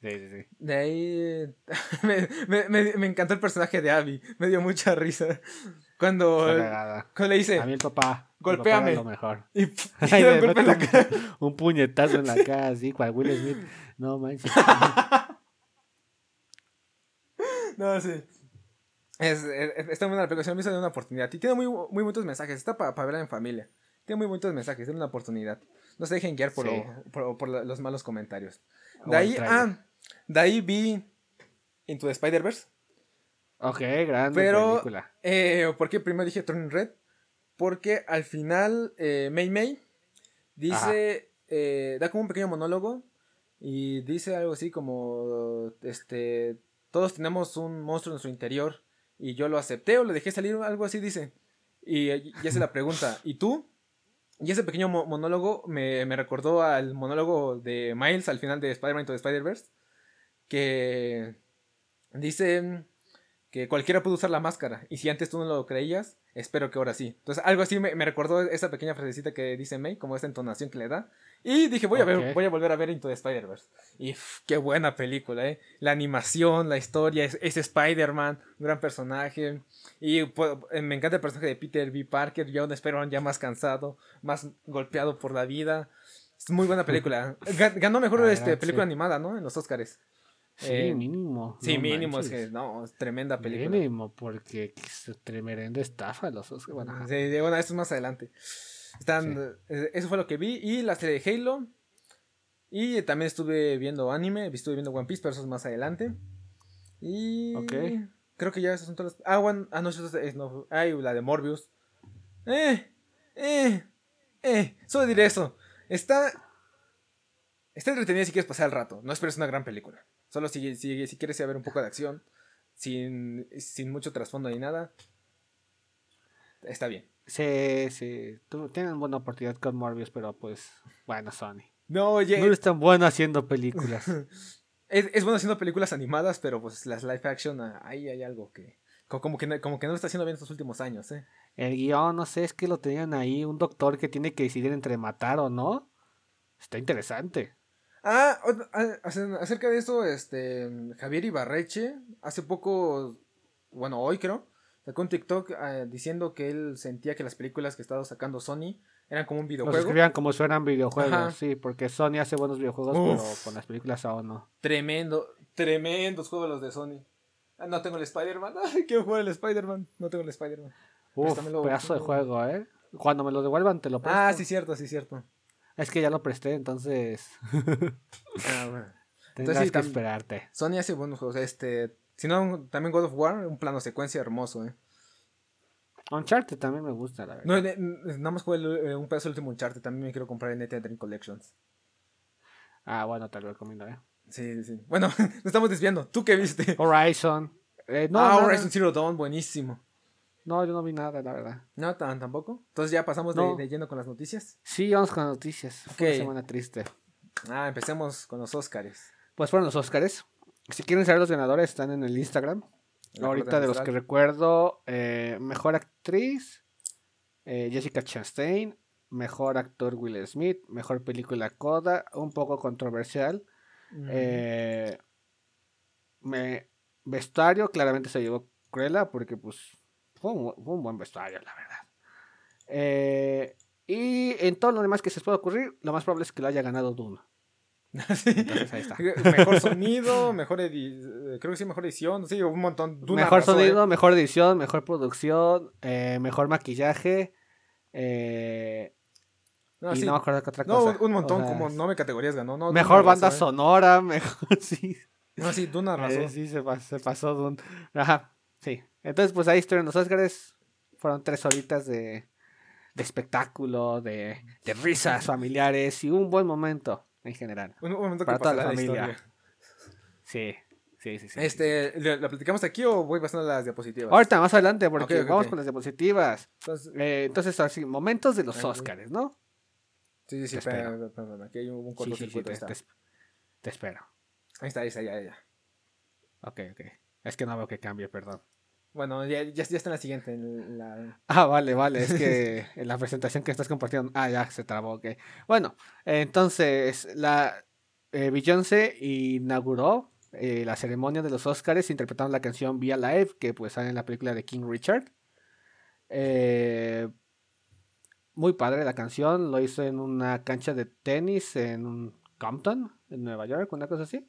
Sí, sí, sí. De ahí. me, me, me, encantó el personaje de Abby. Me dio mucha risa. Cuando. Cuando le dice. A mí el papá. Golpéame. lo mejor. Y, un, un puñetazo en la cara, así, cual Will Smith. No manches. no, sí. Es, está muy buena la película, se me una oportunidad. Y tiene muy, muy muchos mensajes, está para verla en familia. Tiene muy muchos mensajes, tiene una oportunidad. No se dejen guiar por, por, los malos comentarios. De ahí, ah, de ahí vi Into the Spider-Verse. Ok, grande Pero, película. Eh, ¿por qué primero dije Turning Red? Porque al final, eh, May May dice, eh, da como un pequeño monólogo y dice algo así como, este, todos tenemos un monstruo en nuestro interior y yo lo acepté o lo dejé salir, algo así dice. Y ya se la pregunta, ¿y tú? Y ese pequeño monólogo me, me, recordó al monólogo de Miles al final de Spider-Man the Spider-Verse, que dice que cualquiera puede usar la máscara, y si antes tú no lo creías, espero que ahora sí. Entonces, algo así me, me recordó esa pequeña frasecita que dice May, como esa entonación que le da. Y dije, voy a ver, voy a volver a ver Into the Spider-Verse. Y qué buena película, ¿eh? La animación, la historia, es, Spider-Man, un gran personaje. Y pues, eh, me encanta el personaje de Peter B. Parker, ya un Spider-Man ya más cansado, más golpeado por la vida. Es muy buena película. Ganó mejor este, película animada, ¿no? En los Oscars. Sí, eh, mínimo. Sí, mínimo, es que no, es tremenda película. Mínimo, porque es tremenda estafa los Oscars. Bueno, sí, bueno, esto es más adelante. Están, eh, Eso fue lo que vi. Y la serie de Halo. Y también estuve viendo anime. Estuve viendo One Piece, pero eso es más adelante. Y. Ok. Creo que ya esas son todas las. Ah, one... ah no, eso es. No, ay, la de Morbius. Eh. Eh. Eh. Solo diré eso. Está. Está entretenida si quieres pasar el rato. No esperes una gran película. Solo si, si, si quieres ver un poco de acción, sin, sin mucho trasfondo ni nada, está bien. Sí, sí. Tienen buena oportunidad con Morbius, pero pues, bueno, Sony. No, oye. No es tan bueno haciendo películas. es, es, bueno haciendo películas animadas, pero pues las live action, ah, ahí hay algo que. Como que, como que no lo está haciendo bien estos últimos años, ¿eh? El guion, no sé, es que lo tenían ahí, un doctor que tiene que decidir entre matar o no. Está interesante. Ah, acerca de eso, este, Javier Ibarreche, hace poco, bueno, hoy creo, sacó un TikTok ah, diciendo que él sentía que las películas que estaba sacando Sony eran como un videojuego. Los escribían como suenan videojuegos, sí, porque Sony hace buenos videojuegos, pero con las películas aún no. Tremendo, tremendos juegos los de Sony. Ah, no tengo el Spider-Man, quiero jugar el Spider-Man, no tengo el Spider-Man. Uf, pedazo de juego, ¿eh? Cuando me lo devuelvan te lo presto. Ah, sí, cierto, sí, cierto. Es que ya lo presté, entonces. ah, bueno. Tendrás que esperarte. Sony hace buenos juegos. Este. Si no, también God of War, un plano secuencia hermoso, eh. Uncharted también me gusta, la verdad. No, nada más jugué eh, un pedazo del último Uncharted. También me quiero comprar en Dream Collections. Ah, bueno, te lo recomiendo, eh. Sí, sí. Bueno, nos estamos desviando. ¿Tú qué viste? Horizon. Eh, no, ah, Horizon Zero Dawn, buenísimo. No, yo no vi nada, la verdad. No, tampoco. Entonces ya pasamos de, de, lleno con las noticias. Sí, vamos con las noticias. Fue una semana triste. Ah, empecemos con los Oscars. Pues fueron los Oscars. Si quieren saber los ganadores, están en el Instagram. Ahorita de los que recuerdo, eh, mejor actriz, eh, Jessica Chastain. Mejor actor Will Smith. Mejor película Coda, un poco controversial. Eh, me, vestuario, claramente se llevó Cruella porque pues fue un, buen vestuario, la verdad. Y en todo lo demás que se puede ocurrir, lo más probable es que lo haya ganado Dune. Entonces, ahí está. Mejor sonido, mejor edición, eh, creo que sí, mejor edición, sí, un montón. mejor sonido, ¿eh? mejor edición, mejor producción, eh, mejor maquillaje. Eh, no, y no me acuerdo qué otra cosa. No, un montón, como no me categorías ganó. No, mejor banda sonora, mejor, sí. No, sí, Duna razón. sí, se pasó, se pasó. Ajá, sí. Entonces, pues ahí estuvieron los Oscars. Fueron tres horitas de, de espectáculo, de, de risas familiares y un buen momento en general. Un, momento para toda la familia. Sí, sí, sí, sí. Este, ¿la platicamos aquí o voy pasando a las diapositivas? Ahorita, más adelante, porque vamos con las diapositivas. Entonces, eh, entonces así, momentos de los Oscars, ¿no? Sí, sí, sí, espera, aquí hay un cortocircuito. Sí, sí, te, te, espero. Ahí está, ahí está, ya, ya. Ok, ok. Es que no veo que cambie, perdón. Bueno, ya, ya, ya, está en la siguiente. En la... Ah, vale, vale. Es que en la presentación que estás compartiendo. Ah, ya se trabó, ok. Bueno, entonces, la eh, Beyoncé inauguró eh, la ceremonia de los Oscars interpretando la canción Via Live, que pues sale en la película de King Richard. Eh, muy padre la canción. Lo hizo en una cancha de tenis en un Compton, en Nueva York, una cosa así.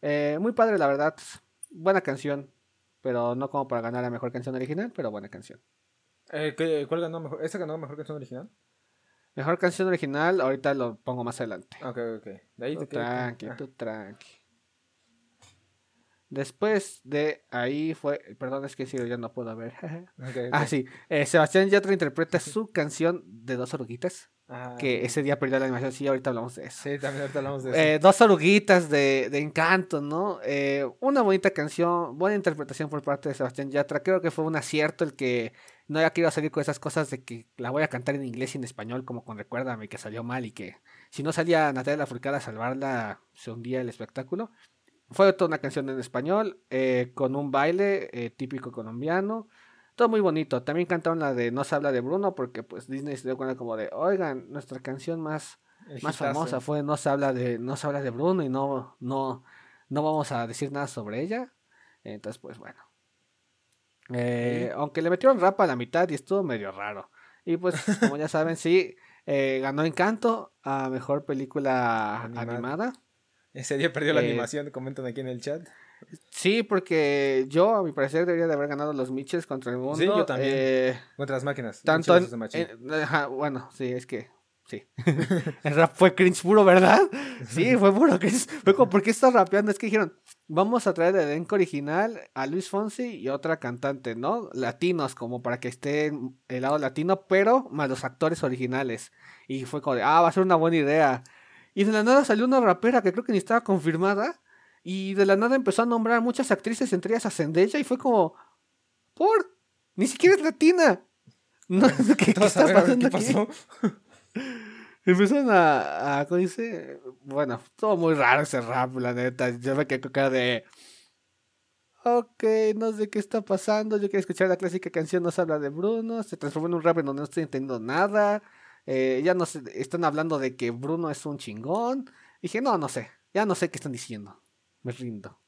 Eh, muy padre, la verdad. Buena canción pero no como para ganar la mejor canción original, pero buena canción. Eh, ¿Cuál ganó mejor? ¿Esa ganó mejor canción original? Mejor canción original, ahorita lo pongo más adelante. Ok, ok. De ahí tú tranqui, ah. tú tranqui. Después de ahí fue. Perdón, es que si ya no puedo ver. Ah, sí. Eh, Sebastián Yatra interpreta su canción de dos oruguitas. Que ese día perdió la animación. Sí, ahorita hablamos de eso. Sí, también ahorita hablamos de eh, eso. dos oruguitas de, de encanto, ¿no? Eh, una bonita canción, buena interpretación por parte de Sebastián Yatra. Creo que fue un acierto el que no haya querido salir con esas cosas de que la voy a cantar en inglés y en español, como con Recuérdame, que salió mal y que si no salía Natalia Lafourcade a salvarla, se hundía el espectáculo. Fue toda una canción en español, eh, con un baile eh, típico colombiano. Todo muy bonito. También cantaron la de No se habla de Bruno, porque pues Disney se dio cuenta como de, oigan, nuestra canción más, más famosa fue No se habla de, no se habla de Bruno y no, no, no vamos a decir nada sobre ella. Entonces, pues bueno. Eh, aunque le metieron rap a la mitad y estuvo medio raro. Y pues, como ya saben, sí, ganó Encanto a mejor película animada. Ese día perdió la eh, animación, comentan aquí en el chat. Sí, porque yo, a mi parecer, debería de haber ganado los Mitchells contra el mundo. Sí, yo también. Eh, contra las máquinas. Tanto bueno, sí, es que sí. el rap fue cringe puro, ¿verdad? Sí, fue puro cringe. Fue como, ¿por qué estás rapeando? Es que dijeron, vamos a traer el elenco original a Luis Fonsi y otra cantante, ¿no? Latinos, como para que esté el lado latino, pero más los actores originales. Y fue como de, ah, va a ser una buena idea. Y de la nada salió una rapera que creo que ni estaba confirmada. Y de la nada empezó a nombrar muchas actrices, entre ellas a Zendaya, y fue como, ¿por? Ni siquiera es latina. No, ¿qué, ¿qué está pasando ¿qué pasó? Empezaron a, a, ¿cómo dice? Bueno, todo muy raro ese rap, la neta. Yo me quedé con de, ok, no sé qué está pasando, yo quiero escuchar la clásica canción Nos habla de Bruno, se transformó en un rap en donde no estoy entendiendo nada. Eh, ya no sé, están hablando de que Bruno es un chingón. Dije, no, no sé, ya no sé qué están diciendo. Me rindo.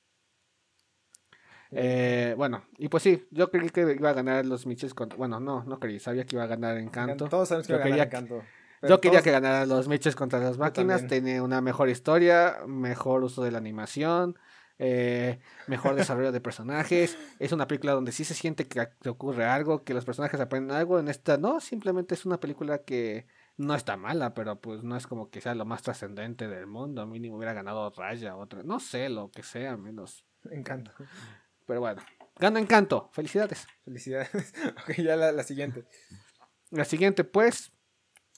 Eh, bueno, y pues sí, yo creí que iba a ganar los Mitchells contra. Bueno, no, no creí, sabía que iba a ganar Encanto. Todos sabemos que iba a ganar Encanto. Yo quería que ganara los Mitchells contra las máquinas. Tiene una mejor historia, mejor uso de la animación, eh, mejor desarrollo de personajes. Es una película donde sí se siente que, ocurre algo, que los personajes aprenden algo. En esta no, simplemente es una película que no está mala, pero pues no es como que sea lo más trascendente del mundo. Mínimo hubiera ganado Raya, otra, no sé, lo que sea, menos. Encanto. Pero bueno, gana Encanto. Felicidades. Felicidades. ok, ya la, siguiente. La siguiente, pues,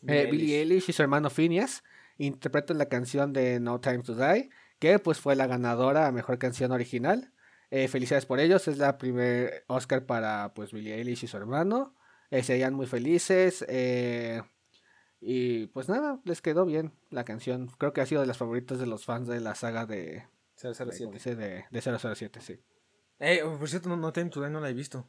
eh, Billie Eilish y su hermano Phineas interpretan la canción de No Time to Die que pues fue la ganadora a mejor canción original. Eh, felicidades por ellos, es la primer Oscar para pues Billie Eilish y su hermano. Eh, serían muy felices. Eh, y pues nada, les quedó bien la canción. Creo que ha sido de las favoritas de los fans de la saga de 007. De, de, 007, sí. Eh, por cierto, no, no, no la he visto.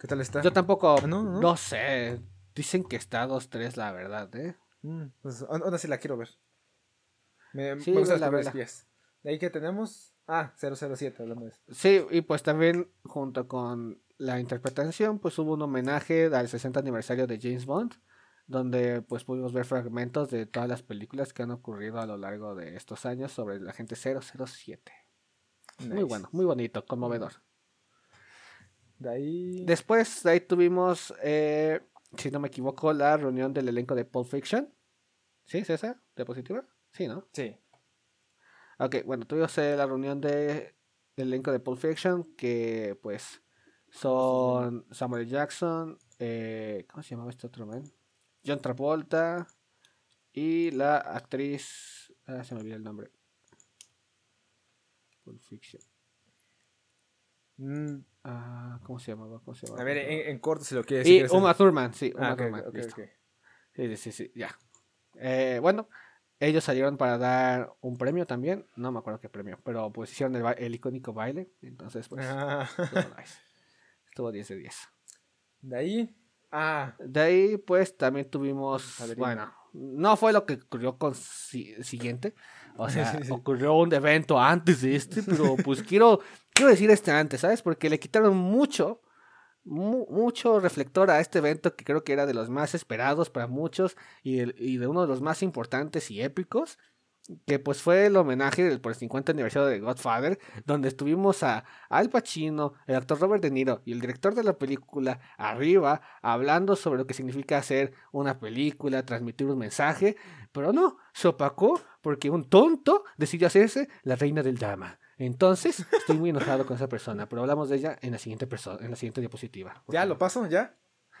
¿Qué tal está? Yo tampoco, ah, no, sé. Dicen que está 2-3, la verdad, ¿eh? Mm, pues ahora sí la quiero ver. Me, sí, me gusta la espías. De ahí que tenemos. Ah, 007, hablamos de eso. Sí, y pues también junto con la interpretación, pues hubo un homenaje al 60 aniversario de James Bond, donde pues pudimos ver fragmentos de todas las películas que han ocurrido a lo largo de estos años sobre la gente 007. Muy bueno, muy bonito, conmovedor. De ahí... Después de ahí tuvimos, eh, si no me equivoco, la reunión del elenco de Pulp Fiction. ¿Sí? ¿Es esa? ¿Diapositiva? Sí, ¿no? Sí. Ok, bueno, tuvimos eh, la reunión de, del elenco de Pulp Fiction, que pues son Samuel Jackson, eh, ¿cómo se llamaba este otro man? John Travolta y la actriz, ah, se me olvidó el nombre. Pulp Fiction. Mm, ah, ¿Cómo se llamaba? ¿Cómo se llamaba? A ver, en, corto se lo quiere decir. Y Uma Thurman, sí, Uma ah, Thurman. Sí, sí, sí, ya. Eh, bueno, ellos salieron para dar un premio también. No me acuerdo qué premio, pero pues hicieron el, icónico baile. Entonces, pues. Ah. Estuvo, 10 de 10. De ahí. Ah. De ahí, pues también tuvimos. Bueno, no fue lo que ocurrió con siguiente. O sea, ocurrió un evento antes de este, pero pues quiero, quiero decir este antes, ¿sabes? Porque le quitaron mucho mucho reflector a este evento que creo que era de los más esperados para muchos y, y de uno de los más importantes y épicos que pues fue el homenaje por el 50 aniversario de Godfather, donde estuvimos a Al Pacino, el actor Robert De Niro y el director de la película arriba hablando sobre lo que significa hacer una película, transmitir un mensaje, pero no, se opacó porque un tonto decidió hacerse la reina del drama. Entonces, estoy muy enojado con esa persona, pero hablamos de ella en la siguiente persona, en la siguiente diapositiva. ¿Ya lo paso? ¿Ya?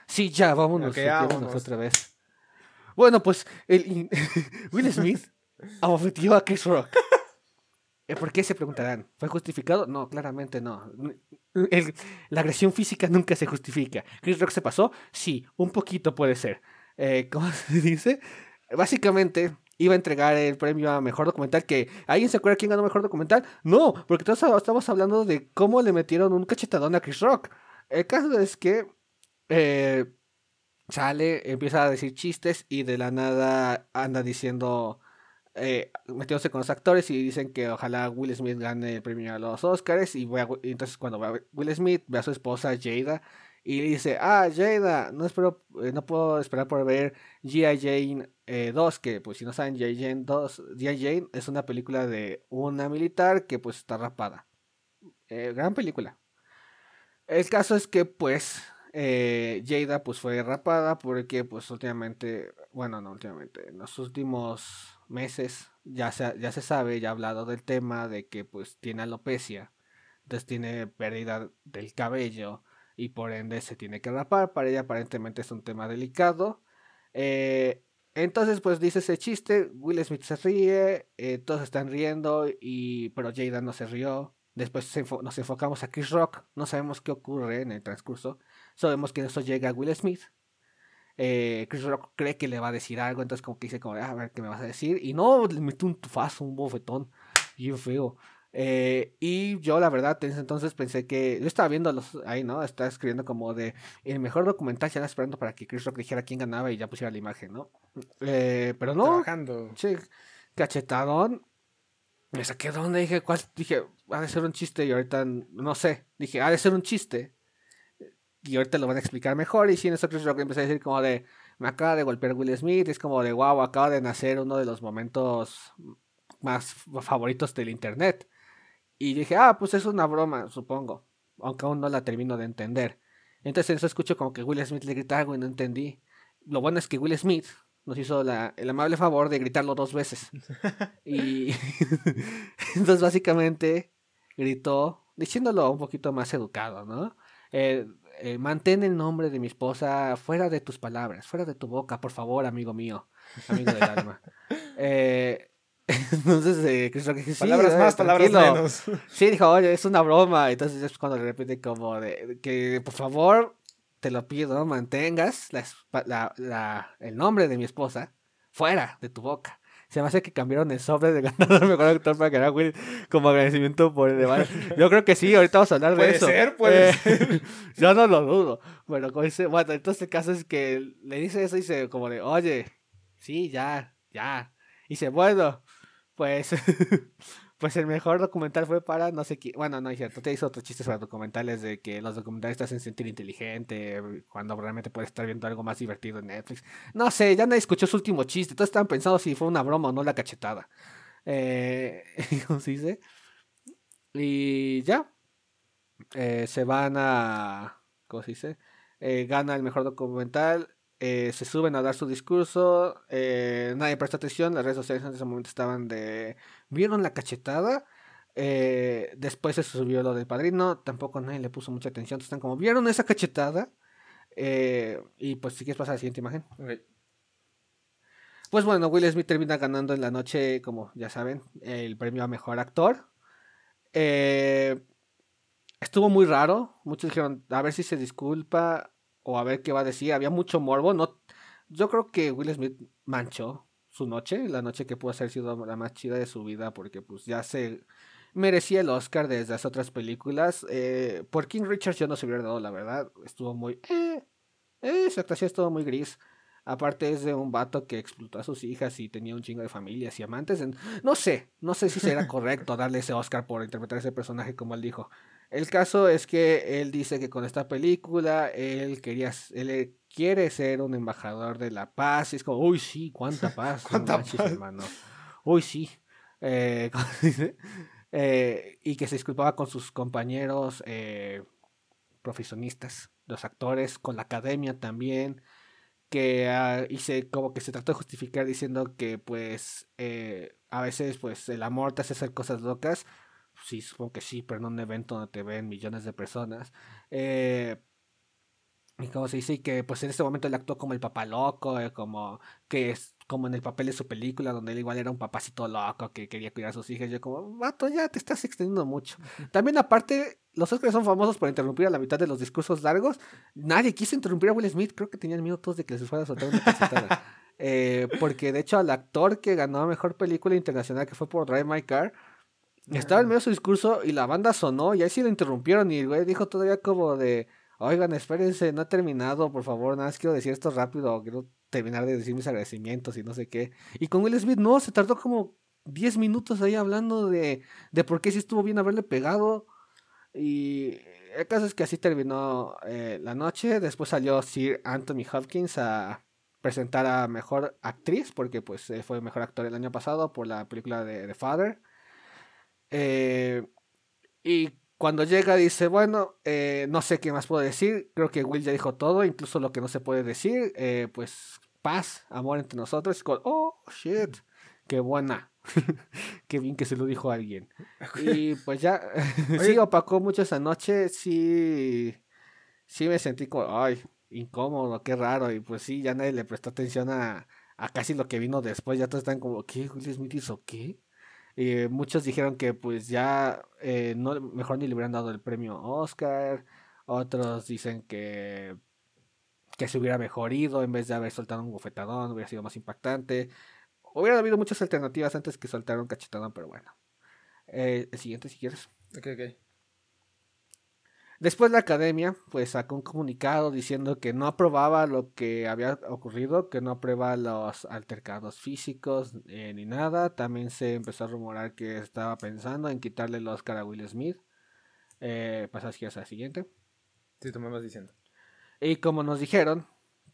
Sí, ya, vámonos, vámonos. otra vez. Bueno, pues el Will Smith abofeteó a Chris Rock. Eh, ¿Por qué se preguntarán? ¿Fue justificado? No, claramente no. la agresión física nunca se justifica. ¿Chris Rock se pasó? Sí, un poquito puede ser. Eh, ¿Cómo se dice? Básicamente, iba a entregar el premio a mejor documental. Que ¿Alguien se acuerda quién ganó mejor documental? No, porque todos estamos hablando de cómo le metieron un cachetadón a Chris Rock. El caso es que eh, sale, empieza a decir chistes y de la nada anda diciendo. Eh, metiéndose con los actores y dicen que ojalá Will Smith gane el premio a los Oscars y, entonces cuando va Will Smith ve a su esposa Jada y le dice, ah, Jada, no, espero, eh, no puedo esperar por ver G.I. Jane 2, eh, que pues si no saben, G.I. Jane 2, G.I. Jane es una película de una militar que pues está rapada. Eh, gran película. El caso es que pues Jada pues fue rapada porque pues últimamente, bueno, no últimamente, en los últimos meses ya se, ya se sabe, ya ha hablado del tema de que pues tiene alopecia, entonces tiene pérdida del cabello y por ende se tiene que rapar. Para ella aparentemente es un tema delicado. Eh, entonces pues dice ese chiste, Will Smith se ríe, eh, todos están riendo, y, pero Jada no se rió. Después nos enfocamos a Chris Rock, no sabemos qué ocurre en el transcurso, sabemos que eso llega a Will Smith. Eh, Chris Rock cree que le va a decir algo, entonces como que dice como, ah, a ver qué me vas a decir, y no, le mete un tufazo, un bofetón, bien feo. Eh, y yo, la verdad, en ese entonces pensé que. Yo estaba viendo los ahí, ¿no? Estaba escribiendo como de. El mejor documental, ya esperando para que Chris Rock dijera quién ganaba y ya pusiera la imagen, ¿no? Eh, pero no. Trabajando. Sí, cachetadón. Me saqué donde dije, ¿cuál? Dije, ha de ser un chiste y ahorita no sé. Dije, ha de ser un chiste. Y ahorita lo van a explicar mejor. Y si en eso Chris Rock empecé a decir como de. Me acaba de golpear Will Smith. Es como de, wow, acaba de nacer uno de los momentos más favoritos del internet. Y dije, ah, pues es una broma, supongo. Aunque aún no la termino de entender. Entonces eso escucho como que Will Smith le grita algo y no entendí. Lo bueno es que Will Smith nos hizo el amable favor de gritarlo dos veces. y entonces básicamente gritó, diciéndolo un poquito más educado, ¿no? Eh, eh, mantén el nombre de mi esposa fuera de tus palabras, fuera de tu boca, por favor, amigo mío, amigo del alma. Eh, entonces, eh, sí, palabras más, palabras menos. Sí, dijo, oye, es una broma. Entonces es cuando le repite como de que por favor, te lo pido, mantengas la, la, el nombre de mi esposa fuera de tu boca. Se me hace que cambiaron el sobre de ganador mejor actor para que era Will como agradecimiento por el debate. Yo creo que sí, ahorita vamos a hablar de eso. Puede ser, puede eh, ser. Yo no lo dudo. Bueno, como dice, bueno, entonces el caso es que le dice eso y dice como de, oye, sí, ya, ya. Y dice, bueno, pues, pues el mejor documental fue para no sé qué. Bueno, no es cierto. Te hizo otros chistes para documentales de que los documentales te hacen sentir inteligente cuando realmente puedes estar viendo algo más divertido en Netflix. No sé, ya nadie escuchó su último chiste. Todos estaban pensando si fue una broma o no la cachetada. Eh, ¿Cómo se dice? Y ya. Eh, se van a. ¿Cómo se dice? Eh, gana el mejor documental. Eh, se suben a dar su discurso. nadie presta atención. Las redes sociales en ese momento estaban de. ¿Vieron la cachetada? después se subió lo del padrino. Tampoco nadie le puso mucha atención. Están como, ¿vieron esa cachetada? y pues si quieres pasar a la siguiente imagen. Pues bueno, Will Smith termina ganando en la noche, como ya saben, el premio a mejor actor. Eh, estuvo muy raro. Muchos dijeron, a ver si se disculpa o a ver qué va a decir. Había mucho morbo. No, yo creo que Will Smith manchó su noche, la noche que pudo haber sido la más chida de su vida, porque pues ya se merecía el Oscar desde las otras películas. Eh, por King Richards yo no se hubiera dado, la verdad. Estuvo muy... Eh, eh, su actuación estuvo muy gris. Aparte es de un vato que explotó a sus hijas y tenía un chingo de familias y amantes. No sé, no sé si será correcto darle ese Oscar por interpretar ese personaje como él dijo. El caso es que él dice que con esta película él quería, él quiere ser un embajador de la paz. Y es como, uy, sí, cuánta paz. ¿Cuánta paz? hermano. Uy, sí. Eh, eh, y que se disculpaba con sus compañeros eh, profesionistas, los actores, con la academia también que uh, y como que se trató de justificar diciendo que pues eh, a veces pues el amor te hace hacer cosas locas sí supongo que sí pero en un evento donde te ven millones de personas eh, y como se dice que pues en este momento él actuó como el papá loco eh, como que es como en el papel de su película donde él igual era un papacito loco que quería cuidar a sus hijas yo como vato ya te estás extendiendo mucho también aparte los Oscars son famosos por interrumpir a la mitad de los discursos largos. Nadie quiso interrumpir a Will Smith. Creo que tenían miedo todos de que les fuera a soltar una cachetada. eh, porque de hecho, al actor que ganó a mejor película internacional, que fue por Drive My Car, estaba en medio de su discurso y la banda sonó y ahí sí lo interrumpieron. Y el güey dijo todavía como de: Oigan, espérense, no he terminado, por favor. Nada más quiero decir esto rápido. Quiero terminar de decir mis agradecimientos y no sé qué. Y con Will Smith, no, se tardó como 10 minutos ahí hablando de, de por qué sí estuvo bien haberle pegado. Y el caso es que así terminó eh, la noche. Después salió Sir Anthony Hopkins a presentar a mejor actriz, porque pues eh, fue mejor actor el año pasado por la película de The Father. Eh, y cuando llega dice, bueno, no sé qué más puedo decir, creo que Will ya dijo todo, incluso lo que no se puede decir, pues paz, amor entre nosotros. oh, shit, qué buena. Qué bien que se lo dijo alguien. Y pues ya, sí, opacó mucho esa noche, sí, sí me sentí como, ay, incómodo, qué raro. Y pues sí, ya nadie le prestó atención a, a casi lo que vino después. Ya todos están como, ¿qué? Will Smith hizo qué? Y muchos dijeron que pues ya eh, no, mejor ni le hubieran dado el premio Oscar. Otros dicen que que se hubiera mejor ido en vez de haber soltado un bofetadón, hubiera sido más impactante. Hubiera habido muchas alternativas antes que soltar un cachetadón, pero bueno. Eh, el siguiente, si quieres. Ok, ok. Después la academia, pues sacó un comunicado diciendo que no aprobaba lo que había ocurrido, que no aprueba los altercados físicos eh, ni nada. También se empezó a rumorar que estaba pensando en quitarle el Oscar a Will Smith. Eh, pasas que es la siguiente. Sí, tú me vas diciendo. Y como nos dijeron,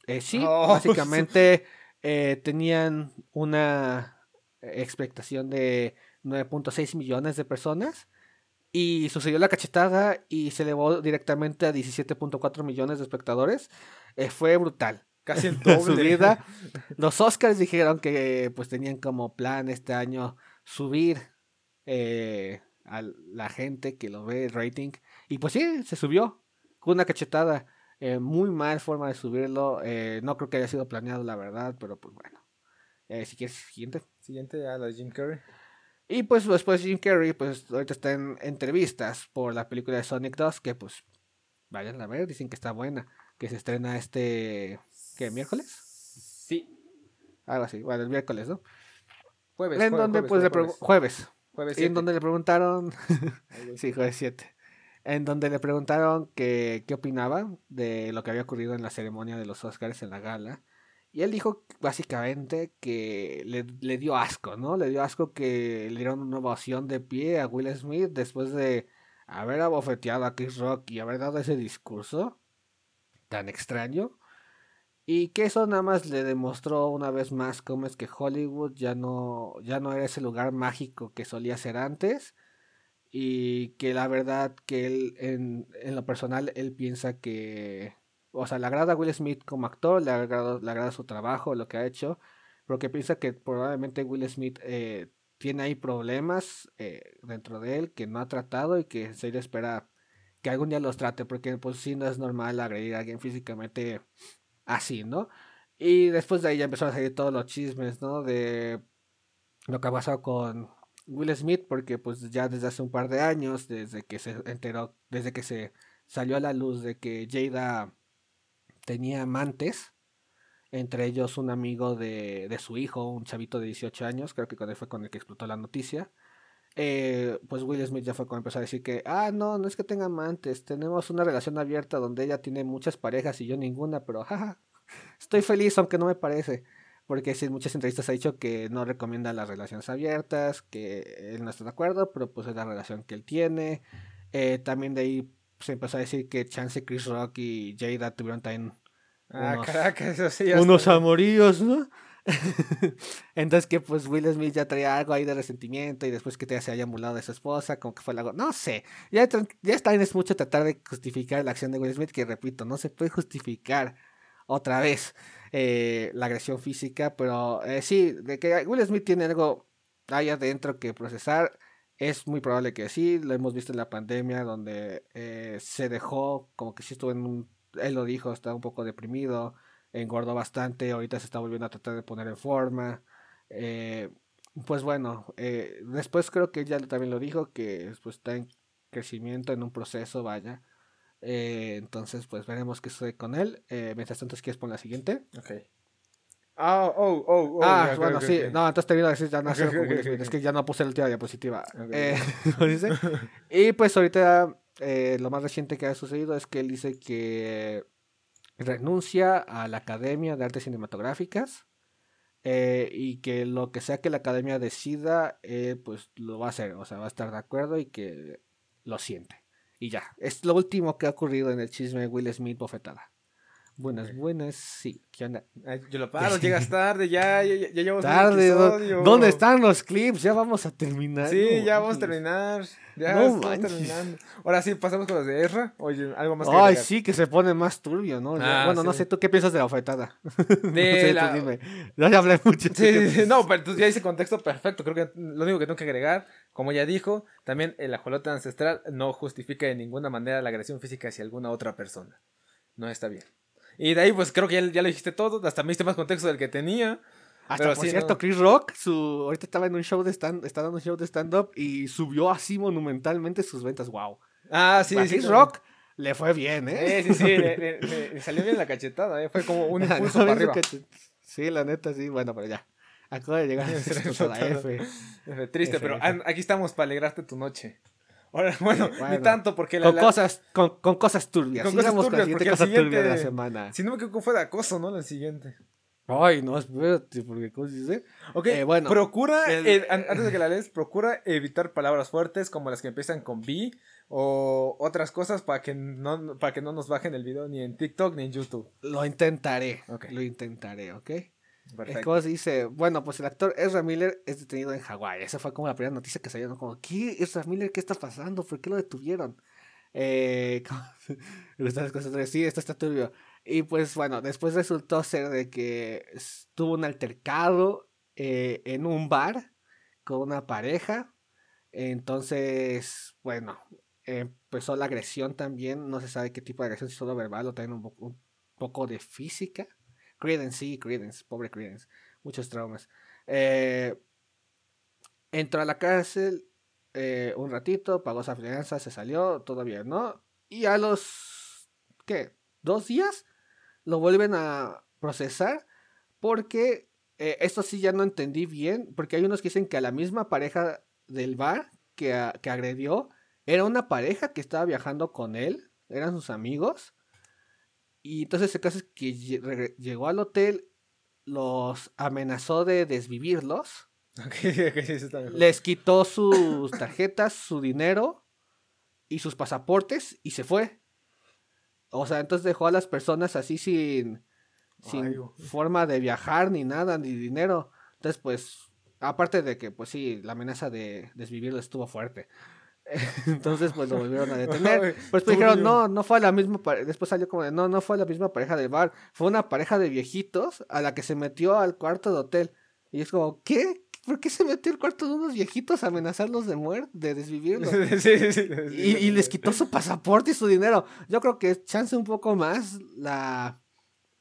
eh, sí, oh, básicamente eh, tenían una expectación de 9.6 millones de personas y sucedió la cachetada y se elevó directamente a 17.4 millones de espectadores. Eh, fue brutal. Casi el doble. Los Oscars dijeron que pues tenían como plan este año subir eh, a la gente que lo ve, el rating. Y pues sí, se subió con una cachetada. Eh, muy mal forma de subirlo. Eh, no creo que haya sido planeado, la verdad, pero pues bueno. Eh, si quieres, siguiente. Siguiente a la de Jim Carrey. Y pues después Jim Carrey, pues ahorita está en entrevistas por la película de Sonic 2, que pues vayan a ver, dicen que está buena. Que se estrena este. ¿Qué? ¿Miércoles? Sí. Algo así, bueno, el miércoles, ¿no? Jueves. En donde pues jueves. jueves. Jueves. en donde le preguntaron. sí, jueves 7 en donde le preguntaron que, qué opinaba de lo que había ocurrido en la ceremonia de los Oscars en la gala. Y él dijo básicamente que le, dio asco, ¿no? Le dio asco que le dieron una ovación de pie a Will Smith después de haber abofeteado a Chris Rock y haber dado ese discurso tan extraño. Y que eso nada más le demostró una vez más cómo es que Hollywood ya no, ya no era ese lugar mágico que solía ser antes. Y que la verdad que él, en, en lo personal, él piensa que o sea, le agrada a Will Smith como actor, le agrada, le agrada su trabajo, lo que ha hecho, pero que piensa que probablemente Will Smith eh, tiene ahí problemas eh, dentro de él que no ha tratado y que se espera que algún día los trate, porque pues sí no es normal agredir a alguien físicamente así, ¿no? Y después de ahí ya empezaron a salir todos los chismes, ¿no? De lo que ha pasado con Will Smith, porque pues ya desde hace un par de años, desde que se enteró, desde que se salió a la luz de que Jada tenía amantes, entre ellos un amigo de, de, su hijo, un chavito de 18 años, creo que con fue con el que explotó la noticia. Eh, pues Will Smith ya fue cuando empezó a decir que, ah, no, no es que tenga amantes, tenemos una relación abierta donde ella tiene muchas parejas y yo ninguna, pero jaja, estoy feliz aunque no me parece. Porque en muchas entrevistas ha dicho que no recomienda las relaciones abiertas, que él no está de acuerdo, pero pues es la relación que él tiene. Eh, también de ahí se empezó a decir que Chance, Chris Rock y Jada tuvieron también ah, unos, eso sí, unos amoríos, ¿no? Entonces que pues Will Smith ya traía algo ahí de resentimiento y después que te se haya emulado de su esposa, como que fue algo, no sé, ya, ya está es mucho tratar de justificar la acción de Will Smith, que repito, no se puede justificar otra vez eh, la agresión física, pero eh, sí, de que Will Smith tiene algo ahí adentro que procesar, es muy probable que sí, lo hemos visto en la pandemia donde eh, se dejó, como que sí estuvo en un, él lo dijo, está un poco deprimido, engordó bastante, ahorita se está volviendo a tratar de poner en forma. Eh, pues bueno, eh, después creo que ella también lo dijo, que pues, está en crecimiento, en un proceso, vaya. entonces, pues veremos qué sucede con él. mientras tanto, ¿quieres poner la siguiente? Ok. Ah, oh, oh, oh. Ah, bueno, sí. No, entonces te a decir, ya no es que ya no puse la última diapositiva. Eh, y pues ahorita eh, lo más reciente que ha sucedido es que él dice que renuncia a la Academia de Artes Cinematográficas eh, y que lo que sea que la Academia decida, pues lo va a hacer, o sea, va a estar de acuerdo y que lo siente. Y ya, es lo último que ha ocurrido en el chisme de Will Smith bofetada. Buenas, buenas, sí. ¿Qué onda? yo lo paro, llegas tarde, ya, ya, ya llevamos tarde, ¿Dónde están los clips? Ya vamos a terminar. Sí, ya vamos a terminar. Ya no estamos terminando. Ahora sí, pasamos con los de Ezra. Oye, algo más que Ay, sí, que se pone más turbio, ¿no? Ah, bueno, no sé, ¿tú qué piensas de la ofertada? De la... dime. Ya hablé mucho. Sí, sí, no, pero tú ya hice contexto perfecto. Creo que lo único que tengo que agregar, como ya dijo, también el ajolote ancestral no justifica de ninguna manera la agresión física hacia alguna otra persona. No está bien. Y de ahí, pues creo que ya, ya lo dijiste todo. Hasta me diste más contexto del que tenía. Hasta por cierto, Chris Rock, su, ahorita estaba en un show de stand, está dando un show de stand-up y subió así monumentalmente sus ventas. ¡Wow! Ah, sí, sí. Chris Rock le fue bien, ¿eh? Sí, sí, sí. le, salió bien la cachetada, ¿eh? Fue como un impulso para arriba. Sí, la neta, sí. Bueno, pero ya. Acaba de llegar a la F. Triste, pero aquí estamos para alegrarte tu noche. Bueno, ni tanto porque la, con cosas con, con, cosas turbias. Con cosas turbias, porque cosa siguiente, de la semana. Si no me equivoco fue de acoso, ¿no? La siguiente. Ay, no, espérate, porque ¿cómo se dice? Ok, eh, bueno. Procura, eh, antes de que la lees, procura evitar palabras fuertes como las que empiezan con B o otras cosas para que no, para que no nos bajen el video ni en TikTok ni en YouTube. Lo intentaré, okay. lo intentaré, ¿ok? Perfecto. dice, bueno, pues el actor Ezra Miller es detenido en Hawái. Esa fue como la primera noticia que salió, como, ¿qué? Ezra Miller, ¿qué está pasando? ¿Por qué lo detuvieron? Eh, sí, esto está turbio. Y pues bueno, después resultó ser de que tuvo un altercado eh, en un bar con una pareja. Entonces, bueno, empezó la agresión también. No se sabe qué tipo de agresión, si solo verbal o también un poco de física. Credence, sí, Credence, pobre Credence, muchos traumas. Eh, entró a la cárcel eh, un ratito, pagó esa fianza, se salió, todo bien, ¿no? Y a los, ¿qué? ¿Dos días? Lo vuelven a procesar porque eh, esto sí ya no entendí bien, porque hay unos que dicen que a la misma pareja del bar que, que agredió era una pareja que estaba viajando con él, eran sus amigos y entonces el caso es que llegó al hotel los amenazó de desvivirlos. les quitó sus tarjetas, su dinero y sus pasaportes y se fue. O sea, entonces dejó a las personas así sin, sin forma de viajar ni nada, ni dinero. Entonces, pues, aparte de que, pues sí, la amenaza de desvivirlo estuvo fuerte. Entonces, pues lo volvieron a detener. Pues, pues dijeron, no, no fue la misma Después salió como de, no, no fue la misma pareja del bar. Fue una pareja de viejitos a la que se metió al cuarto de hotel. Y es como, ¿qué? ¿Por qué se metió al cuarto de unos viejitos a amenazarlos de muerte, de desvivirlos? y, y, les quitó su pasaporte y su dinero. Yo creo que chance un poco más la,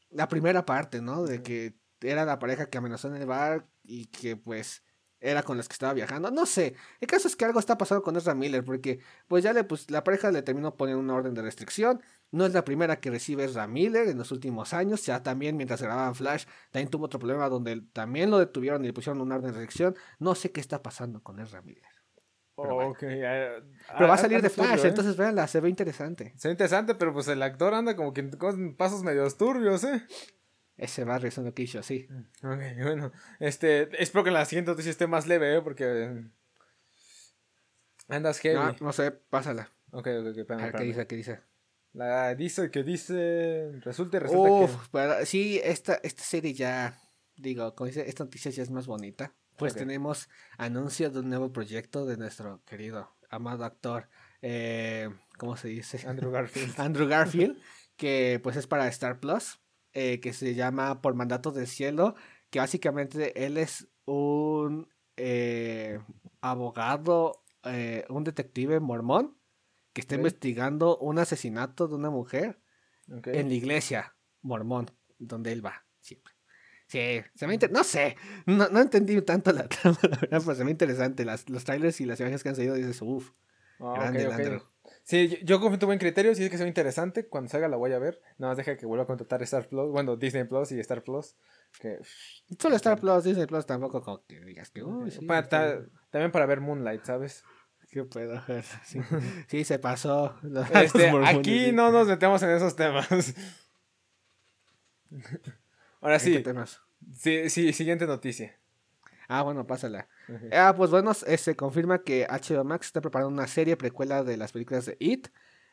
la primera parte, ¿no? De que era la pareja que amenazó en el bar y que pues era con las que estaba viajando. No sé. El caso es que algo está pasando con Ezra Miller. Porque, pues ya le, pues, la pareja le terminó poniendo una orden de restricción. No es la primera que recibe Ezra Miller en los últimos años. Ya también, mientras grababan Flash, también tuvo otro problema donde también lo detuvieron y le pusieron una orden de restricción. No sé qué está pasando con Ezra Miller. Pero, pero va a salir de Flash, ¿eh? entonces véanla, se ve interesante. Se ve interesante, pero pues el actor anda como que con pasos medio turbios, ¿eh? Ese barrio es un quiso, sí. Mm, ok, bueno. Este, espero que en la siguiente noticia esté más leve, ¿eh? Porque... Andas heavy. No, no sé, pásala. Ok, ok, ok. A ver, ¿qué dice? ¿Qué dice? La dice que dice... Resulta, resulta que... sí, esta, esta serie ya... Digo, como dice, esta noticia ya es más bonita. Pues tenemos anuncio de un nuevo proyecto de nuestro querido, amado actor, eh, ¿cómo se dice? Andrew Garfield. Andrew Garfield, que pues es para Star Plus. Eh, que se llama Por Mandatos del Cielo, que básicamente él es un eh, abogado, eh, un detective mormón, que está investigando un asesinato de una mujer en la iglesia mormón, donde él va siempre. Sí, se me no sé, no, no, entendí tanto la trama, pero se me interesante. Las, los trailers y las imágenes que han salido, dices, uff, ah, grande okay, Sí, yo, confío en tu buen criterio, si es que sea interesante, cuando salga la voy a ver. Nada más deja que vuelva a contratar Star Plus, bueno, Disney Plus y Star Plus. Que... Solo Star Plus, Disney Plus tampoco como que digas que... también para ver Moonlight, ¿sabes? ¿Qué puedo hacer? Sí, se pasó. Este, aquí no nos metemos en esos temas. Ahora sí. Sí, sí, siguiente noticia. Ah, bueno, pásala. Ah, pues bueno, eh, se confirma que HBO Max está preparando una serie precuela de las películas de It.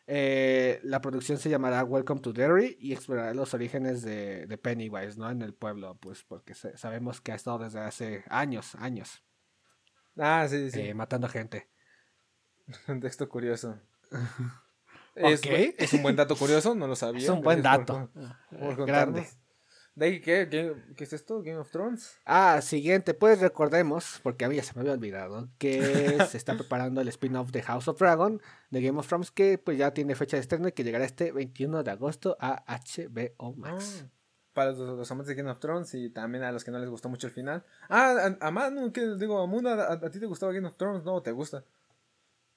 Eh, la producción se llamará Welcome to Derry y explorará los orígenes de, Pennywise, ¿no? En el pueblo, pues porque sabemos que ha estado desde hace años, años. Ah, sí, sí. Eh, matando gente. Un texto curioso. es, es, un buen dato curioso, no lo sabía. Es un buen dato. Grande. ¿De qué, qué, es esto? ¿Game of Thrones? Ah, siguiente, pues recordemos, porque a mí ya se me había olvidado, que se está preparando el spin-off de House of Dragon de Game of Thrones, que pues ya tiene fecha de estreno y que llegará este 21 de agosto a HBO Max. Ah, para los, amantes de Game of Thrones y también a los que no les gustó mucho el final. Ah, a, a Manu, ¿qué digo? A Muna, a, a, ti te gustaba Game of Thrones? No, ¿te gusta?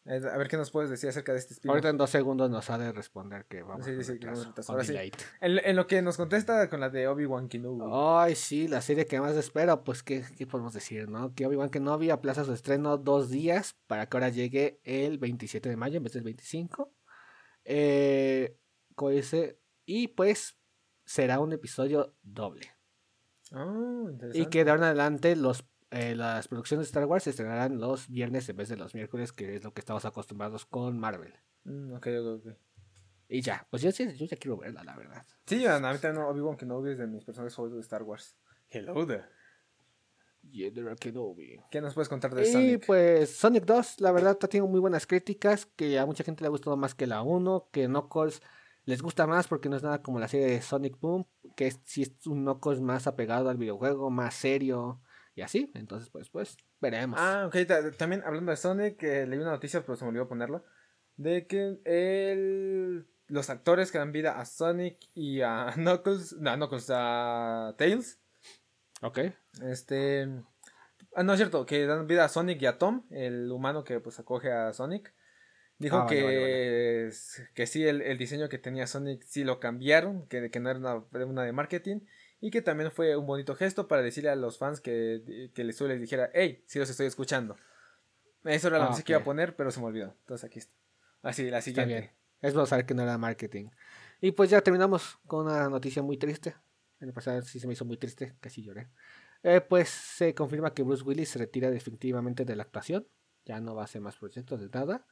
A ver qué nos puedes decir acerca de este spin Ahorita en dos segundos nos ha de responder que vamos sí, sí, Ahora sí. En, lo que nos contesta con la de Obi-Wan Kenobi. Ay, sí, la serie que más espero, pues, ¿qué, qué podemos decir, no? Que Obi-Wan Kenobi aplaza su estreno dos días para que ahora llegue el 27 de mayo en vez del 25. Eh, y pues será un episodio doble. Oh, y que de ahora en adelante los eh, las producciones de Star Wars se estrenarán los viernes en vez de los miércoles, que es lo que estamos acostumbrados con Marvel. Mm, ok, ok, ok. Y ya, pues yo, yo ya quiero verla, la verdad. Sí, a mí también Obi-Wan Kenobi es de mis personajes favoritos de Star Wars. Hello there. Kenobi. ¿Qué nos puedes contar de Sonic? Y pues Sonic 2, la verdad, está teniendo muy buenas críticas, que a mucha gente le ha gustado más que la 1, que Knuckles les gusta más porque no es nada como la serie de Sonic Boom, que es, sí es un Knuckles más apegado al videojuego, más serio, y así. Entonces, pues, pues, veremos. Ah, ok. También hablando de Sonic, leí una noticia, pero se me olvidó ponerla. De que el, los actores que dan vida a Sonic y a Knuckles, no, Knuckles, a Tails. Ok. Este. Ah, no es cierto, que dan vida a Sonic y a Tom, el humano que pues acoge a Sonic. Dijo ah, que, que sí, el, el, diseño que tenía Sonic sí lo cambiaron, que, que no era una, una de marketing y que también fue un bonito gesto para decirle a los fans que, que les suele dijera, hey, si los estoy escuchando. Eso era lo ah, que iba a poner, pero se me olvidó. Entonces aquí está. Así, la siguiente. Es bueno saber que no era marketing. Y pues ya terminamos con una noticia muy triste. En el pasado sí se me hizo muy triste, casi lloré. Eh, pues se confirma que Bruce Willis se retira definitivamente de la actuación. Ya no va a hacer más proyectos de nada.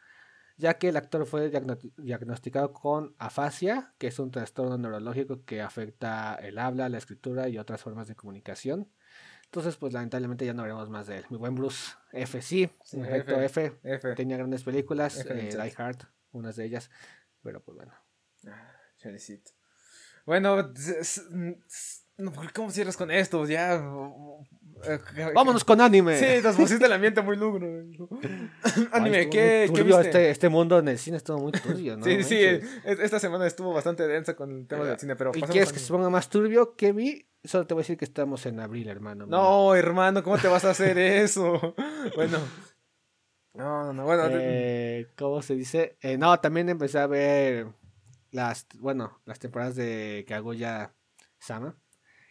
Ya que el actor fue diagnosticado con afasia, que es un trastorno neurológico que afecta el habla, la escritura y otras formas de comunicación. Entonces, pues lamentablemente ya no veremos más de él. Mi buen Bruce, F sí, F, F, Tenía grandes películas, eh, Die Hard, unas de ellas. Pero pues bueno. Ah, bueno, ¿cómo cierras con esto? Ya. Eh, Vámonos con anime. Sí, nos pusiste el ambiente muy lugro. anime, ¿qué, ¿qué viste? Este, este mundo en el cine estuvo muy turbio, ¿no? sí, sí, esta semana estuvo bastante densa con el tema del cine, pero ¿Y quieres que se ponga más turbio? ¿Qué vi? Solo te voy a decir que estamos en abril, hermano. No, hermano, ¿cómo te vas a hacer eso? bueno. No, no, bueno. Eh, ¿Cómo se dice? Eh, no, también empecé a ver las, bueno, las temporadas de Kaguya Sama.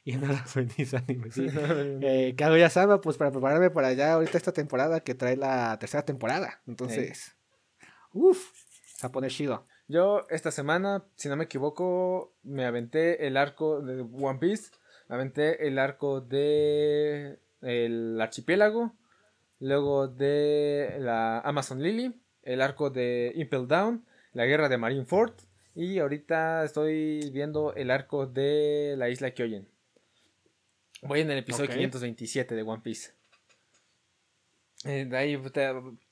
Y no las venís anime, sí. eh, Kaguya Sama, pues para prepararme para allá ahorita esta temporada que trae la tercera temporada. Entonces, uff, se va a poner chido. Yo esta semana, si no me equivoco, me aventé el arco de One Piece, me aventé el arco de el archipiélago, luego de la Amazon Lily, el arco de Impel Down, la guerra de Marineford y ahorita estoy viendo el arco de la isla Kyoyen. Voy en el episodio 527 de One Piece. Eh, de ahí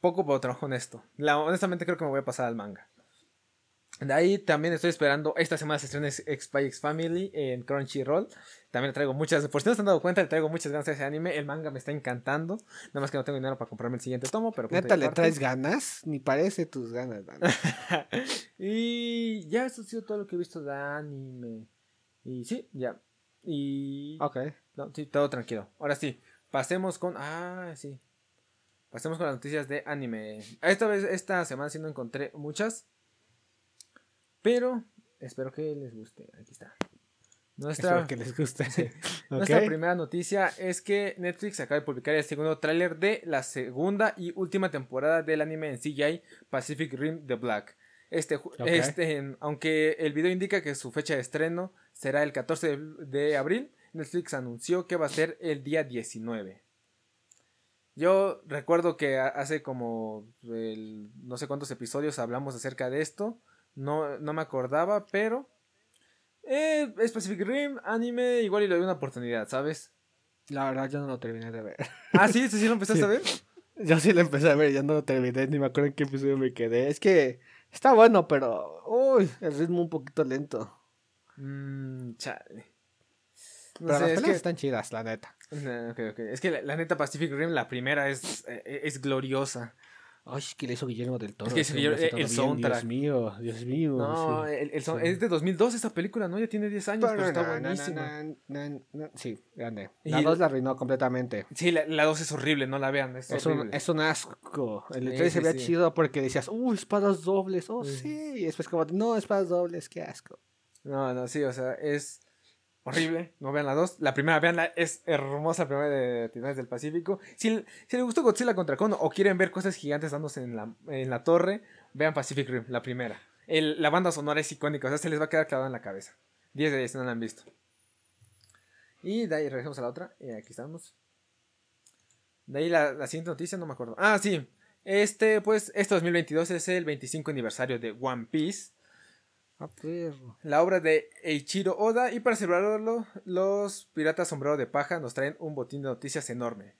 poco por trabajo en esto. honestamente creo que me voy a pasar al manga. De ahí también estoy esperando esta semana sesiones Spy X Family en Crunchyroll. También le traigo muchas, por si no se han dado cuenta, le traigo muchas ganas a ese anime. El manga me está encantando. Nada más que no tengo dinero para comprarme el siguiente tomo, pero Neta, le traes ganas, ni parece tus ganas, y ya eso ha sido todo lo que he visto de anime. Y sí, ya. Y. Ok. No, sí, todo tranquilo. Ahora sí, pasemos con. Ah, sí. Pasemos con las noticias de anime. Esta vez, esta semana sí no encontré muchas. Pero espero que les guste. Aquí está. Nuestra, que les guste. Nuestra primera noticia es que Netflix acaba de publicar el segundo tráiler de la segunda y última temporada del anime en CGI Pacific Rim The Black. Este, este, aunque el video indica que su fecha de estreno será el 14 de, abril, Netflix anunció que va a ser el día 19. Yo recuerdo que hace como no sé cuántos episodios hablamos acerca de esto. No, no me acordaba, pero. Eh, es Pacific Rim, anime, igual y le doy una oportunidad, ¿sabes? La verdad, yo no lo terminé de ver. Ah, sí, ¿sí, sí lo empezaste a ver? Yo sí lo empecé a ver, ya no lo terminé, ni me acuerdo en qué episodio me quedé. Es que está bueno, pero. Uy, el ritmo un poquito lento. Mmm, chale. No pero sé, las es que... están chidas, la neta. Okay, okay. Es que la, la, neta Pacific Rim, la primera, es, eh, es gloriosa. Ay, es que le hizo Guillermo del Toro. Es que Guillermo, el, soundtrack. Dios mío, Dios mío. No, el, el son, es de 2002 esa película, ¿no? Ya tiene 10 años, pero, está buenísima. sí, grande. La 2 la arruinó completamente. Sí, la 2 es horrible, no la vean. Es, es, un, es un, asco. El 3 se veía chido porque decías, uy, espadas dobles. Oh, sí. Y después, como, no, espadas dobles, qué asco. No, no, sí, o sea, es horrible, no vean la 2. La primera, veanla, es hermosa, la primera de Titanes del Pacífico. Si, si les gustó Godzilla contra Kong o quieren ver cosas gigantes dándose en la, en la torre, vean Pacific Rim, la primera. La banda sonora es icónica, o sea, se les va a quedar clavada en la cabeza. 10 de 10 no la han visto. Y de ahí regresamos a la otra, y aquí estamos. De ahí la, la siguiente noticia, no me acuerdo. Ah, sí. Este, pues, este 2022 es el 25 aniversario de One Piece. Ah, la obra de Eiichiro Oda y para celebrarlo los piratas sombrero de paja nos traen un botín de noticias enorme.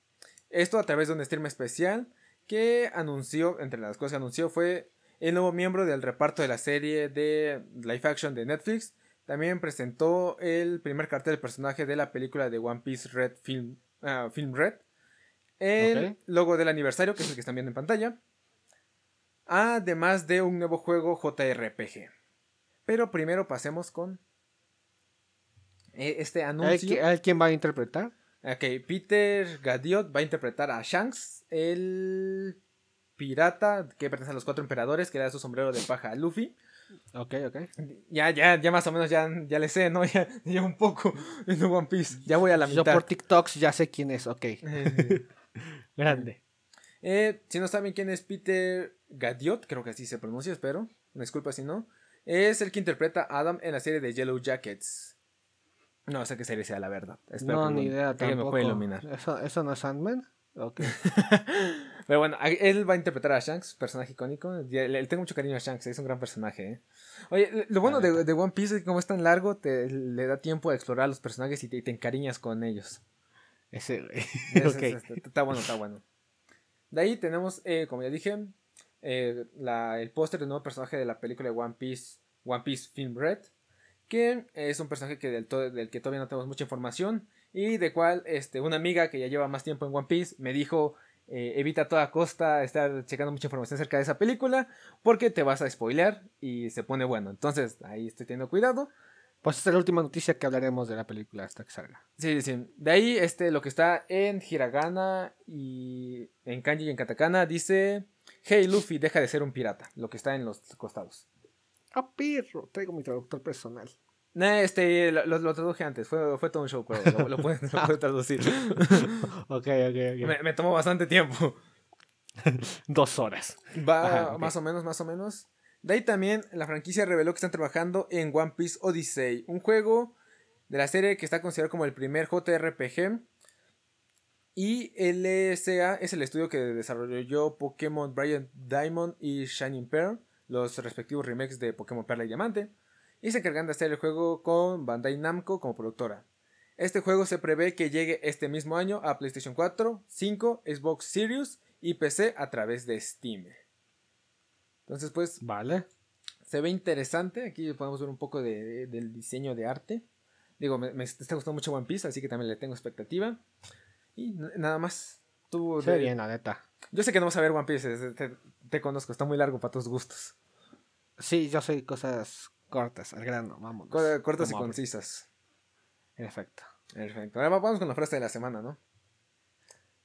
Esto a través de un stream especial que anunció, entre las cosas que anunció fue el nuevo miembro del reparto de la serie de live action de Netflix. También presentó el primer cartel del personaje de la película de One Piece Red Film, ah, Film Red. El logo del aniversario, que es el que están viendo en pantalla. Además de un nuevo juego JRPG. Pero primero pasemos con eh, este anuncio. ¿A quién va a interpretar? Ok, Peter Gadiot va a interpretar a Shanks, el pirata que pertenece a los cuatro emperadores, que le da su sombrero de paja a Luffy. Ok, ok. Ya, ya, ya más o menos ya, ya le sé, ¿no? Ya, ya un poco en One Piece. Ya voy a la mitad. Yo por TikToks ya sé quién es, ok. Grande. Eh, si no saben quién es Peter Gadiot, creo que así se pronuncia, espero. Disculpa si no. Es el que interpreta a Adam en la serie de Yellow Jackets. No sé qué serie sea, la verdad. no, ni idea tampoco. me puede iluminar. ¿Eso, ¿Eso no es Sandman? Ok. Pero bueno, él va a interpretar a Shanks, personaje icónico. Le, tengo mucho cariño a Shanks, es un gran personaje. ¿eh? Oye, lo bueno de, de, One Piece es que como es tan largo, te le da tiempo a explorar los personajes y te, encariñas con ellos. Ese, está bueno, está bueno. De ahí tenemos, eh, como ya dije, eh, la, el póster del nuevo personaje de la película de One Piece, One Piece Film Red, que es un personaje que del, del que todavía no tenemos mucha información y de cual este, una amiga que ya lleva más tiempo en One Piece me dijo eh, evita a toda costa estar checando mucha información acerca de esa película porque te vas a spoilear y se pone bueno. Entonces ahí estoy teniendo cuidado. Pues esta es la última noticia que hablaremos de la película hasta que salga. Sí, sí. De ahí este, lo que está en hiragana y en kanji y en katakana dice, hey Luffy, deja de ser un pirata, lo que está en los costados. Ah, perro, traigo mi traductor personal. No, este, lo, lo, traduje antes, fue, fue todo un show, pero lo, lo puedes, traducir. ok, ok, ok. Me, tomó bastante tiempo. Dos horas. Va más o menos, más o menos. De ahí también la franquicia reveló que están trabajando en One Piece Odyssey, un juego de la serie que está considerado como el primer JRPG. Y LSA es el estudio que desarrolló Pokémon Brilliant Diamond y Shining Pearl, los respectivos remakes de Pokémon Perla y Diamante y se encargan de hacer el juego con Bandai Namco como productora. Este juego se prevé que llegue este mismo año a PlayStation 4, 5, Xbox Series y PC a través de Steam. Entonces, pues. Vale. Se ve interesante. Aquí podemos ver un poco del diseño de arte. Digo, me, está gustando mucho One Piece, así que también le tengo expectativa. Y nada más. Tú. Se bien, la neta. Yo sé que no vas a ver One Piece, te, te conozco, está muy largo para tus gustos. Sí, yo soy cosas Cortas, al grano, vamos. Cortas y concisas. Perfecto. Perfecto. Ahora vamos con la frase de la semana, ¿no?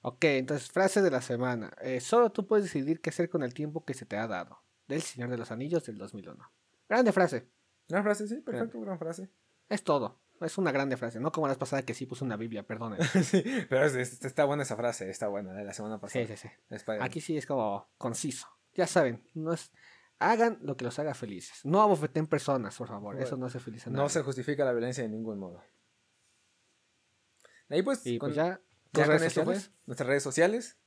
Ok, entonces, frase de la semana. Eh, solo tú puedes decidir qué hacer con el tiempo que se te ha dado. Del Señor de los Anillos del 2001. Grande frase. Gran frase, sí, perfecto, gran frase. Es todo. Es una grande frase, no como la pasada que sí puso una Biblia, perdón. sí, pero está buena esa frase, está buena, de la semana pasada. Sí, sí, sí. Aquí sí es como conciso. Ya saben, no es, hagan lo que los haga felices. No abofeten personas, por favor. Eso no hace feliz a nadie. No se justifica la violencia de ningún modo. Ahí pues, y pues ya, redes sociales? nuestras redes sociales.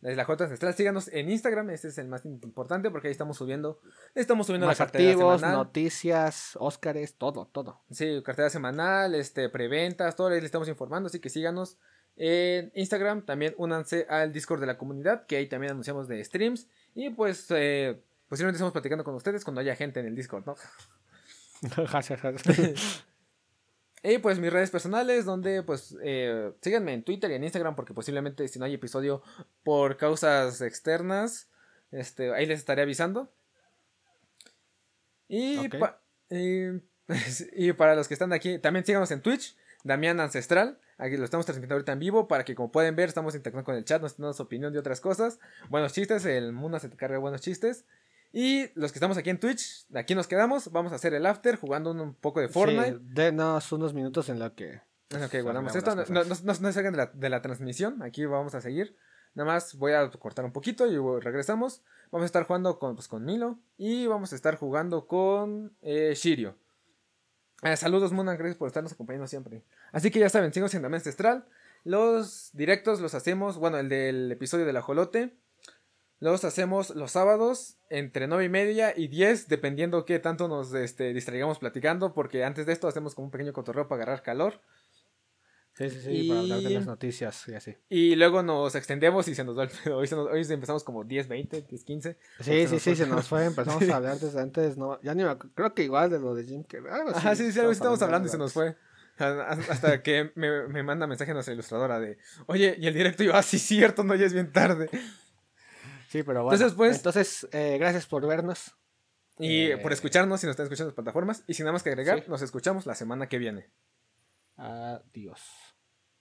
Desde la J Ancestral, síganos en Instagram, este es el más importante porque ahí estamos subiendo, estamos subiendo más la cartera activos, noticias, Óscares, todo, todo. Sí, cartera semanal, este, preventas, todo ahí le estamos informando, así que síganos en Instagram, también únanse al Discord de la comunidad, que ahí también anunciamos de streams y pues eh, Posiblemente estamos platicando con ustedes cuando haya gente en el Discord, ¿no? y pues mis redes personales, donde pues eh, síganme en Twitter y en Instagram, porque posiblemente si no hay episodio por causas externas, este, ahí les estaré avisando. Y, y, para los que están aquí, también síganos en Twitch, Damián Ancestral. Aquí lo estamos transmitiendo ahorita en vivo para que como pueden ver estamos interactuando con el chat, nos dando su opinión de otras cosas. Buenos chistes, el mundo se te carga buenos chistes. Y los que estamos aquí en Twitch, aquí nos quedamos. Vamos a hacer el after jugando un, poco de Fortnite. Sí, denos unos minutos en lo que. En lo que guardamos esto. No, no, no, salgan de la, de la, transmisión. Aquí vamos a seguir. Nada más voy a cortar un poquito y regresamos. Vamos a estar jugando con, pues, con Milo. Y vamos a estar jugando con eh, Shirio. Eh, saludos, Munan. Gracias por estarnos acompañando siempre. Así que ya saben, sigo siendo Ancestral. Los directos los hacemos. Bueno, el del episodio del ajolote los hacemos los sábados entre 9 y media y 10, dependiendo qué tanto nos este, distraigamos platicando, porque antes de esto hacemos como un pequeño cotorreo para agarrar calor. Sí, sí, sí, para hablar de las noticias y así. Y luego nos extendemos y se nos va el Hoy, hoy empezamos como 10, 20, 10, 15. Sí, sí, sí, se nos fue. Empezamos a hablar desde antes. No, ya ni me creo que igual de lo de Jim Carrey. Ajá, sí, sí, algo estamos hablando y se nos fue. Hasta que me, me manda mensaje nuestra ilustradora de, oye, y el directo, y yo, ah, sí, cierto, no, ya es bien tarde. Sí, pero bueno. Entonces, pues. Entonces, eh, gracias por vernos. Y por escucharnos si nos están escuchando en las plataformas. Y sin nada más que agregar, nos escuchamos la semana que viene. Adiós.